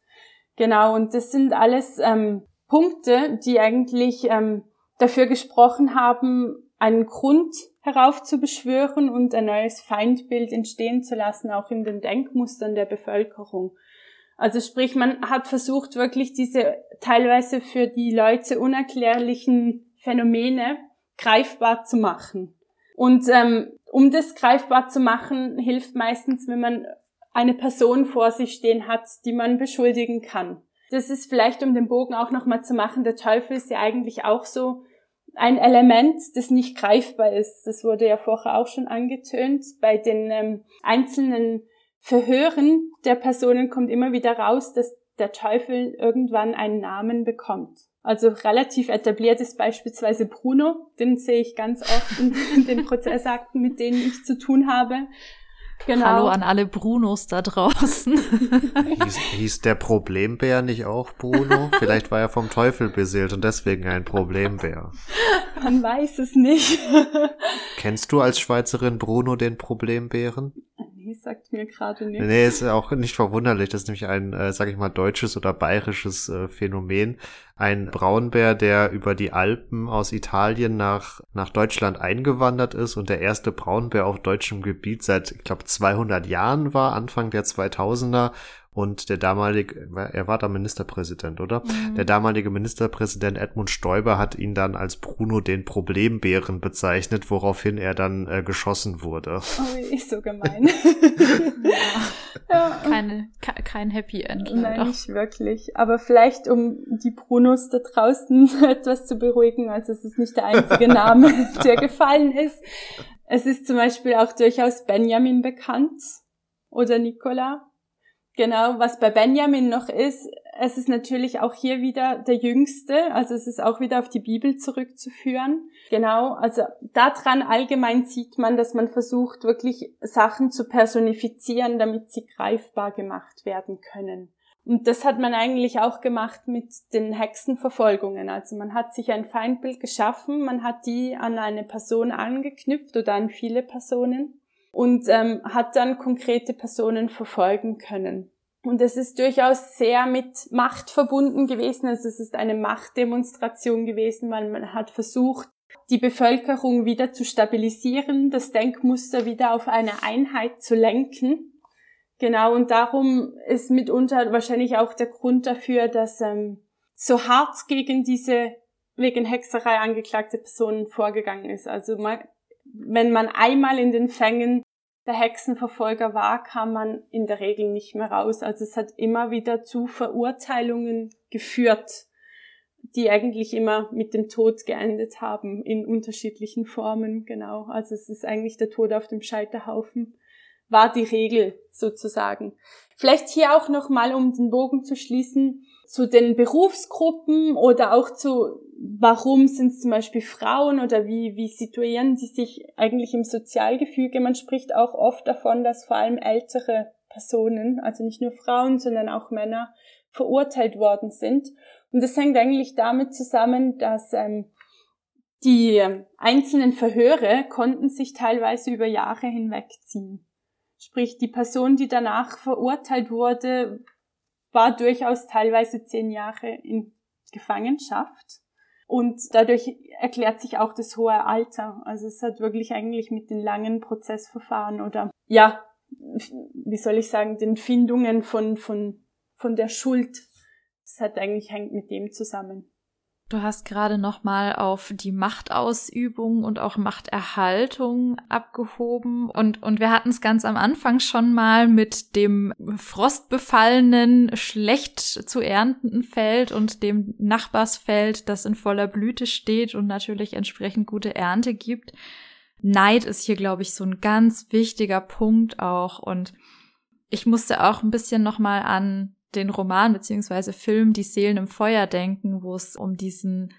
Genau, und das sind alles ähm, Punkte, die eigentlich ähm, dafür gesprochen haben, einen Grund heraufzubeschwören und ein neues Feindbild entstehen zu lassen, auch in den Denkmustern der Bevölkerung. Also sprich, man hat versucht, wirklich diese teilweise für die Leute unerklärlichen Phänomene greifbar zu machen. Und ähm, um das greifbar zu machen, hilft meistens, wenn man eine Person vor sich stehen hat, die man beschuldigen kann. Das ist vielleicht, um den Bogen auch nochmal zu machen, der Teufel ist ja eigentlich auch so ein Element, das nicht greifbar ist. Das wurde ja vorher auch schon angetönt. Bei den ähm, einzelnen Verhören der Personen kommt immer wieder raus, dass der Teufel irgendwann einen Namen bekommt. Also relativ etabliert ist beispielsweise Bruno, den sehe ich ganz oft in den Prozessakten, mit denen ich zu tun habe. Genau. Hallo an alle Brunos da draußen. Hieß, hieß der Problembär nicht auch Bruno? Vielleicht war er vom Teufel beseelt und deswegen ein Problembär. Man weiß es nicht. Kennst du als Schweizerin Bruno den Problembären? Nee, sagt mir gerade nichts. Nee, ist auch nicht verwunderlich. Das ist nämlich ein, äh, sag ich mal, deutsches oder bayerisches äh, Phänomen. Ein Braunbär, der über die Alpen aus Italien nach, nach Deutschland eingewandert ist und der erste Braunbär auf deutschem Gebiet seit, ich glaube, 200 Jahren war, Anfang der 2000er und der damalige, er war da Ministerpräsident, oder? Mhm. Der damalige Ministerpräsident Edmund Stoiber hat ihn dann als Bruno den Problembären bezeichnet, woraufhin er dann äh, geschossen wurde. Oh, ist so gemein. ja. Keine, kein Happy End. Leider. Nein, nicht wirklich. Aber vielleicht, um die Brunos da draußen etwas zu beruhigen, also es ist nicht der einzige Name, der gefallen ist. Es ist zum Beispiel auch durchaus Benjamin bekannt oder Nicola. Genau, was bei Benjamin noch ist, es ist natürlich auch hier wieder der Jüngste, also es ist auch wieder auf die Bibel zurückzuführen. Genau, also daran allgemein sieht man, dass man versucht, wirklich Sachen zu personifizieren, damit sie greifbar gemacht werden können. Und das hat man eigentlich auch gemacht mit den Hexenverfolgungen. Also man hat sich ein Feindbild geschaffen, man hat die an eine Person angeknüpft oder an viele Personen und ähm, hat dann konkrete Personen verfolgen können. Und es ist durchaus sehr mit Macht verbunden gewesen. Also es ist eine Machtdemonstration gewesen, weil man hat versucht, die Bevölkerung wieder zu stabilisieren, das Denkmuster wieder auf eine Einheit zu lenken. Genau, und darum ist mitunter wahrscheinlich auch der Grund dafür, dass ähm, so hart gegen diese wegen Hexerei angeklagte Personen vorgegangen ist. Also man, wenn man einmal in den Fängen der Hexenverfolger war, kam man in der Regel nicht mehr raus. Also es hat immer wieder zu Verurteilungen geführt, die eigentlich immer mit dem Tod geendet haben, in unterschiedlichen Formen, genau. Also es ist eigentlich der Tod auf dem Scheiterhaufen, war die Regel sozusagen. Vielleicht hier auch nochmal, um den Bogen zu schließen, zu den Berufsgruppen oder auch zu, warum sind es zum Beispiel Frauen oder wie, wie situieren die sich eigentlich im Sozialgefüge. Man spricht auch oft davon, dass vor allem ältere Personen, also nicht nur Frauen, sondern auch Männer, verurteilt worden sind. Und das hängt eigentlich damit zusammen, dass ähm, die einzelnen Verhöre konnten sich teilweise über Jahre hinwegziehen. Sprich, die Person, die danach verurteilt wurde, war durchaus teilweise zehn Jahre in Gefangenschaft. Und dadurch erklärt sich auch das hohe Alter. Also es hat wirklich eigentlich mit den langen Prozessverfahren oder ja, wie soll ich sagen, den Findungen von, von, von der Schuld. Es hat eigentlich hängt mit dem zusammen. Du hast gerade noch mal auf die Machtausübung und auch Machterhaltung abgehoben und und wir hatten es ganz am Anfang schon mal mit dem frostbefallenen, schlecht zu erntenden Feld und dem Nachbarsfeld, das in voller Blüte steht und natürlich entsprechend gute Ernte gibt. Neid ist hier, glaube ich, so ein ganz wichtiger Punkt auch und ich musste auch ein bisschen noch mal an den Roman beziehungsweise Film Die Seelen im Feuer denken, wo es um diesen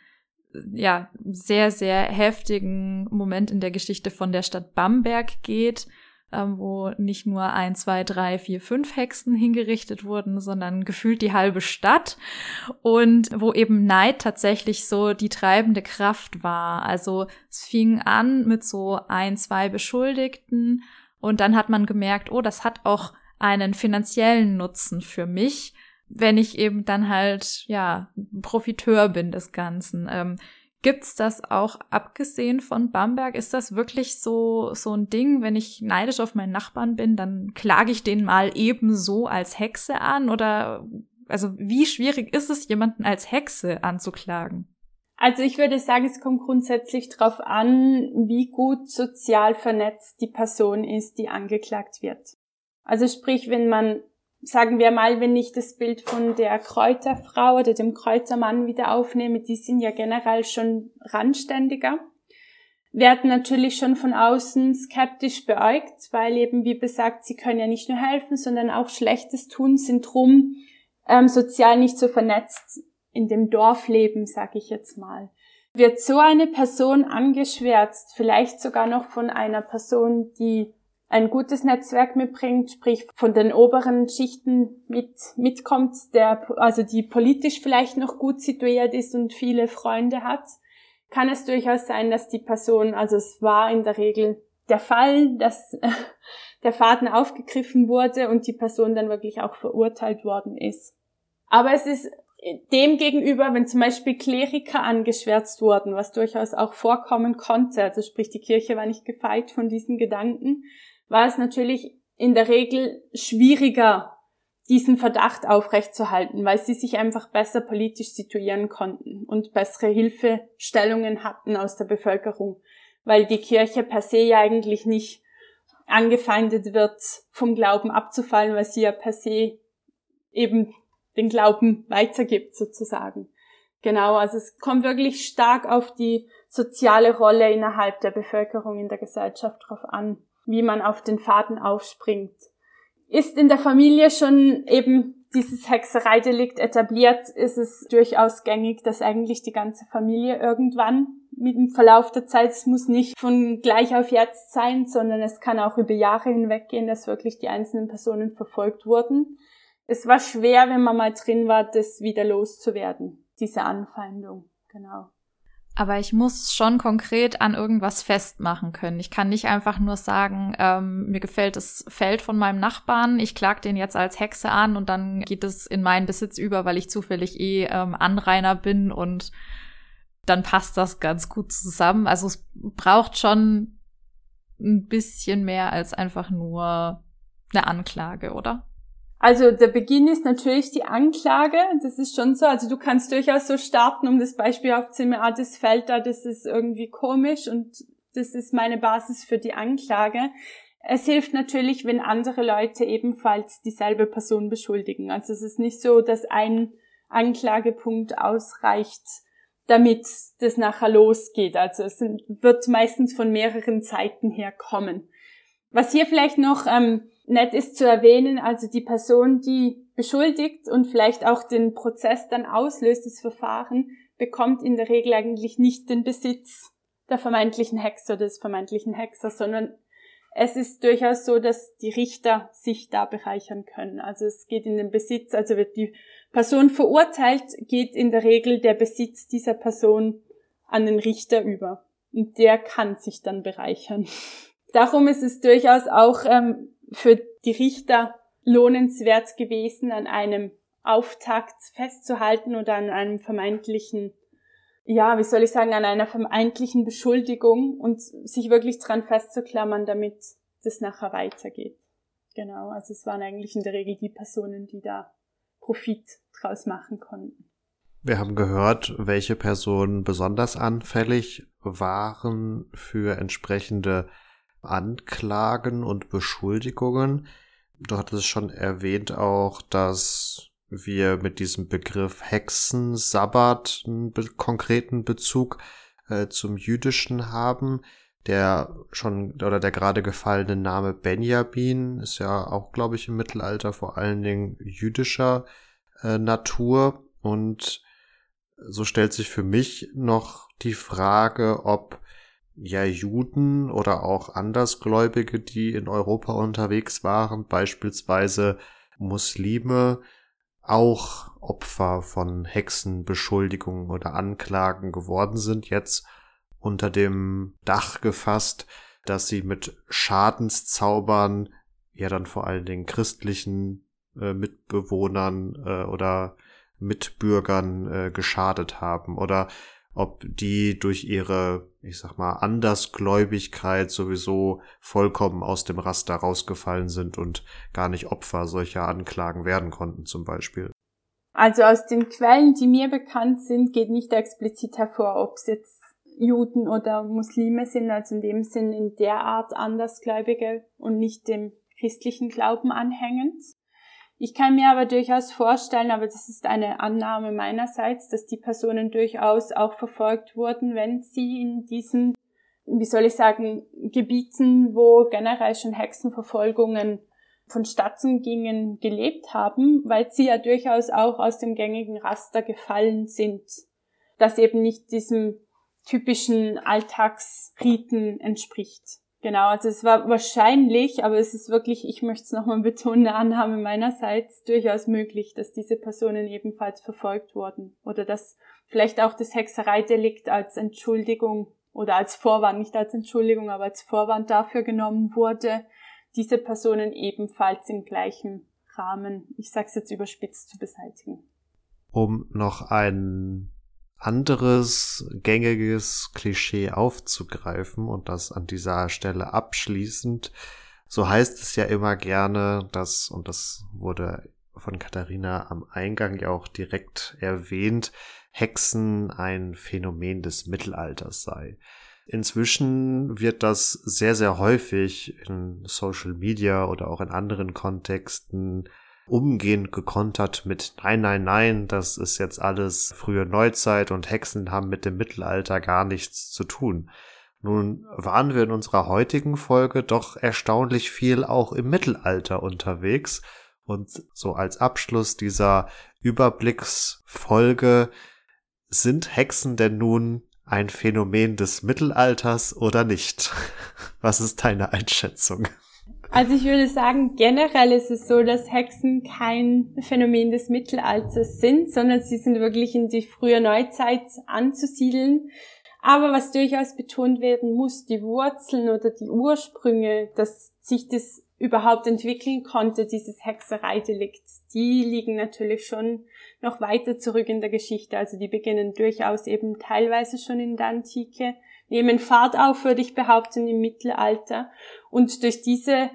ja sehr sehr heftigen Moment in der Geschichte von der Stadt Bamberg geht, ähm, wo nicht nur ein, zwei, drei, vier, fünf Hexen hingerichtet wurden, sondern gefühlt die halbe Stadt und wo eben Neid tatsächlich so die treibende Kraft war. Also es fing an mit so ein, zwei Beschuldigten und dann hat man gemerkt, oh, das hat auch einen finanziellen Nutzen für mich, wenn ich eben dann halt, ja, Profiteur bin des Ganzen. Ähm, Gibt's das auch abgesehen von Bamberg? Ist das wirklich so, so ein Ding, wenn ich neidisch auf meinen Nachbarn bin, dann klage ich den mal ebenso als Hexe an? Oder, also, wie schwierig ist es, jemanden als Hexe anzuklagen? Also ich würde sagen, es kommt grundsätzlich darauf an, wie gut sozial vernetzt die Person ist, die angeklagt wird. Also sprich, wenn man, sagen wir mal, wenn ich das Bild von der Kräuterfrau oder dem Kräutermann wieder aufnehme, die sind ja generell schon randständiger, werden natürlich schon von außen skeptisch beäugt, weil eben, wie besagt, sie können ja nicht nur helfen, sondern auch Schlechtes tun, sind drum ähm, sozial nicht so vernetzt in dem Dorfleben, sage ich jetzt mal. Wird so eine Person angeschwärzt, vielleicht sogar noch von einer Person, die ein gutes Netzwerk mitbringt, sprich von den oberen Schichten mit, mitkommt, der, also die politisch vielleicht noch gut situiert ist und viele Freunde hat, kann es durchaus sein, dass die Person, also es war in der Regel der Fall, dass der Faden aufgegriffen wurde und die Person dann wirklich auch verurteilt worden ist. Aber es ist dem gegenüber, wenn zum Beispiel Kleriker angeschwärzt wurden, was durchaus auch vorkommen konnte, also sprich die Kirche war nicht gefeit von diesen Gedanken, war es natürlich in der Regel schwieriger, diesen Verdacht aufrechtzuerhalten, weil sie sich einfach besser politisch situieren konnten und bessere Hilfestellungen hatten aus der Bevölkerung, weil die Kirche per se ja eigentlich nicht angefeindet wird, vom Glauben abzufallen, weil sie ja per se eben den Glauben weitergibt sozusagen. Genau, also es kommt wirklich stark auf die soziale Rolle innerhalb der Bevölkerung in der Gesellschaft drauf an wie man auf den Faden aufspringt. Ist in der Familie schon eben dieses Hexereidelikt etabliert, ist es durchaus gängig, dass eigentlich die ganze Familie irgendwann mit dem Verlauf der Zeit, es muss nicht von gleich auf jetzt sein, sondern es kann auch über Jahre hinweg gehen, dass wirklich die einzelnen Personen verfolgt wurden. Es war schwer, wenn man mal drin war, das wieder loszuwerden, diese Anfeindung, genau. Aber ich muss schon konkret an irgendwas festmachen können. Ich kann nicht einfach nur sagen, ähm, mir gefällt das Feld von meinem Nachbarn, ich klag den jetzt als Hexe an und dann geht es in meinen Besitz über, weil ich zufällig eh ähm, Anrainer bin und dann passt das ganz gut zusammen. Also es braucht schon ein bisschen mehr als einfach nur eine Anklage, oder? Also der Beginn ist natürlich die Anklage, das ist schon so. Also du kannst durchaus so starten, um das Beispiel aufzunehmen, ah, das fällt da, das ist irgendwie komisch und das ist meine Basis für die Anklage. Es hilft natürlich, wenn andere Leute ebenfalls dieselbe Person beschuldigen. Also es ist nicht so, dass ein Anklagepunkt ausreicht, damit das nachher losgeht. Also es wird meistens von mehreren Seiten her kommen. Was hier vielleicht noch ähm, nett ist zu erwähnen, also die Person, die beschuldigt und vielleicht auch den Prozess dann auslöst, das Verfahren, bekommt in der Regel eigentlich nicht den Besitz der vermeintlichen Hexer des vermeintlichen Hexers, sondern es ist durchaus so, dass die Richter sich da bereichern können. Also es geht in den Besitz, also wird die Person verurteilt, geht in der Regel der Besitz dieser Person an den Richter über. Und der kann sich dann bereichern. Darum ist es durchaus auch ähm, für die Richter lohnenswert gewesen, an einem Auftakt festzuhalten oder an einem vermeintlichen, ja, wie soll ich sagen, an einer vermeintlichen Beschuldigung und sich wirklich dran festzuklammern, damit das nachher weitergeht. Genau, also es waren eigentlich in der Regel die Personen, die da Profit draus machen konnten. Wir haben gehört, welche Personen besonders anfällig waren für entsprechende Anklagen und Beschuldigungen. Du hattest schon erwähnt auch, dass wir mit diesem Begriff Hexen, Sabbat einen be konkreten Bezug äh, zum Jüdischen haben. Der schon oder der gerade gefallene Name Benjamin ist ja auch, glaube ich, im Mittelalter vor allen Dingen jüdischer äh, Natur und so stellt sich für mich noch die Frage, ob ja Juden oder auch Andersgläubige, die in Europa unterwegs waren, beispielsweise Muslime, auch Opfer von Hexenbeschuldigungen oder Anklagen geworden sind, jetzt unter dem Dach gefasst, dass sie mit Schadenszaubern ja dann vor allen Dingen christlichen äh, Mitbewohnern äh, oder Mitbürgern äh, geschadet haben. Oder ob die durch ihre, ich sag mal, Andersgläubigkeit sowieso vollkommen aus dem Raster rausgefallen sind und gar nicht Opfer solcher Anklagen werden konnten zum Beispiel. Also aus den Quellen, die mir bekannt sind, geht nicht explizit hervor, ob es jetzt Juden oder Muslime sind, also in dem Sinn in der Art Andersgläubige und nicht dem christlichen Glauben anhängend. Ich kann mir aber durchaus vorstellen, aber das ist eine Annahme meinerseits, dass die Personen durchaus auch verfolgt wurden, wenn sie in diesen, wie soll ich sagen, Gebieten, wo generell schon Hexenverfolgungen vonstatten gingen, gelebt haben, weil sie ja durchaus auch aus dem gängigen Raster gefallen sind, das eben nicht diesem typischen Alltagsriten entspricht. Genau, also es war wahrscheinlich, aber es ist wirklich, ich möchte es nochmal betonen, eine Annahme meinerseits durchaus möglich, dass diese Personen ebenfalls verfolgt wurden oder dass vielleicht auch das Hexereidelikt als Entschuldigung oder als Vorwand, nicht als Entschuldigung, aber als Vorwand dafür genommen wurde, diese Personen ebenfalls im gleichen Rahmen, ich sag's jetzt überspitzt, zu beseitigen. Um noch ein anderes gängiges Klischee aufzugreifen und das an dieser Stelle abschließend. So heißt es ja immer gerne, dass, und das wurde von Katharina am Eingang ja auch direkt erwähnt, Hexen ein Phänomen des Mittelalters sei. Inzwischen wird das sehr, sehr häufig in Social Media oder auch in anderen Kontexten umgehend gekontert mit Nein, nein, nein, das ist jetzt alles frühe Neuzeit und Hexen haben mit dem Mittelalter gar nichts zu tun. Nun waren wir in unserer heutigen Folge doch erstaunlich viel auch im Mittelalter unterwegs und so als Abschluss dieser Überblicksfolge sind Hexen denn nun ein Phänomen des Mittelalters oder nicht? Was ist deine Einschätzung? Also ich würde sagen, generell ist es so, dass Hexen kein Phänomen des Mittelalters sind, sondern sie sind wirklich in die frühe Neuzeit anzusiedeln. Aber was durchaus betont werden muss, die Wurzeln oder die Ursprünge, dass sich das überhaupt entwickeln konnte, dieses Hexereidelikt, die liegen natürlich schon noch weiter zurück in der Geschichte. Also die beginnen durchaus eben teilweise schon in der Antike nehmen Fahrt auf, würde ich behaupten, im Mittelalter. Und durch diese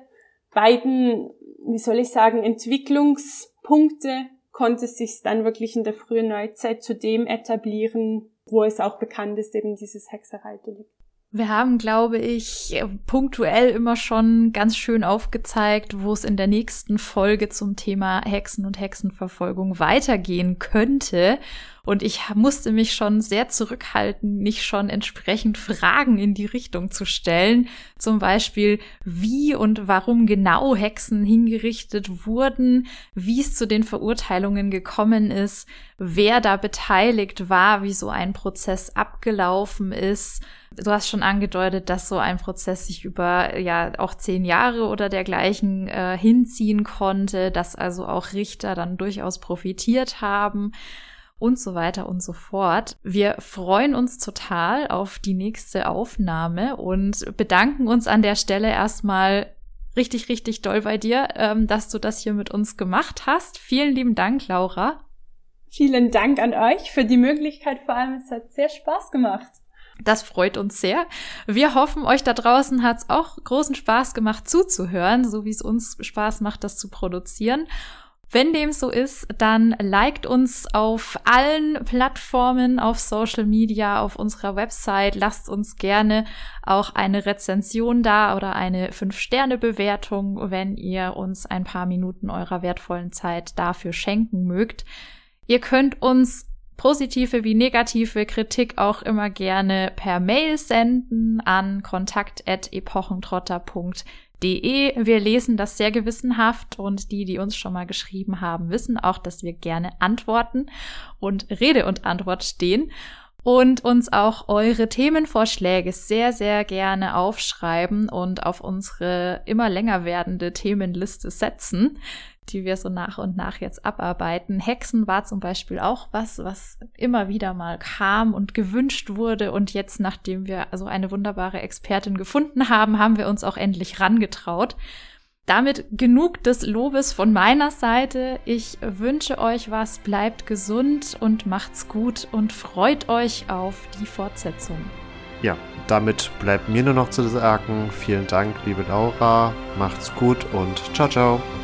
beiden, wie soll ich sagen, Entwicklungspunkte konnte sich dann wirklich in der frühen Neuzeit zu dem etablieren, wo es auch bekannt ist, eben dieses Hexereidelikt. Wir haben, glaube ich, punktuell immer schon ganz schön aufgezeigt, wo es in der nächsten Folge zum Thema Hexen und Hexenverfolgung weitergehen könnte. Und ich musste mich schon sehr zurückhalten, nicht schon entsprechend Fragen in die Richtung zu stellen. Zum Beispiel, wie und warum genau Hexen hingerichtet wurden, wie es zu den Verurteilungen gekommen ist, wer da beteiligt war, wie so ein Prozess abgelaufen ist. Du hast schon angedeutet, dass so ein Prozess sich über ja auch zehn Jahre oder dergleichen äh, hinziehen konnte, dass also auch Richter dann durchaus profitiert haben und so weiter und so fort. Wir freuen uns total auf die nächste Aufnahme und bedanken uns an der Stelle erstmal richtig, richtig doll bei dir, ähm, dass du das hier mit uns gemacht hast. Vielen lieben Dank, Laura. Vielen Dank an euch für die Möglichkeit. Vor allem, es hat sehr Spaß gemacht. Das freut uns sehr. Wir hoffen, euch da draußen hat es auch großen Spaß gemacht zuzuhören, so wie es uns Spaß macht, das zu produzieren. Wenn dem so ist, dann liked uns auf allen Plattformen, auf Social Media, auf unserer Website. Lasst uns gerne auch eine Rezension da oder eine 5-Sterne-Bewertung, wenn ihr uns ein paar Minuten eurer wertvollen Zeit dafür schenken mögt. Ihr könnt uns positive wie negative Kritik auch immer gerne per Mail senden an kontakt.epochentrotter.de De. Wir lesen das sehr gewissenhaft und die, die uns schon mal geschrieben haben, wissen auch, dass wir gerne antworten und Rede und Antwort stehen und uns auch eure Themenvorschläge sehr, sehr gerne aufschreiben und auf unsere immer länger werdende Themenliste setzen die wir so nach und nach jetzt abarbeiten. Hexen war zum Beispiel auch was, was immer wieder mal kam und gewünscht wurde. Und jetzt, nachdem wir also eine wunderbare Expertin gefunden haben, haben wir uns auch endlich rangetraut. Damit genug des Lobes von meiner Seite. Ich wünsche euch was, bleibt gesund und macht's gut und freut euch auf die Fortsetzung. Ja, damit bleibt mir nur noch zu sagen, vielen Dank, liebe Laura, macht's gut und ciao, ciao.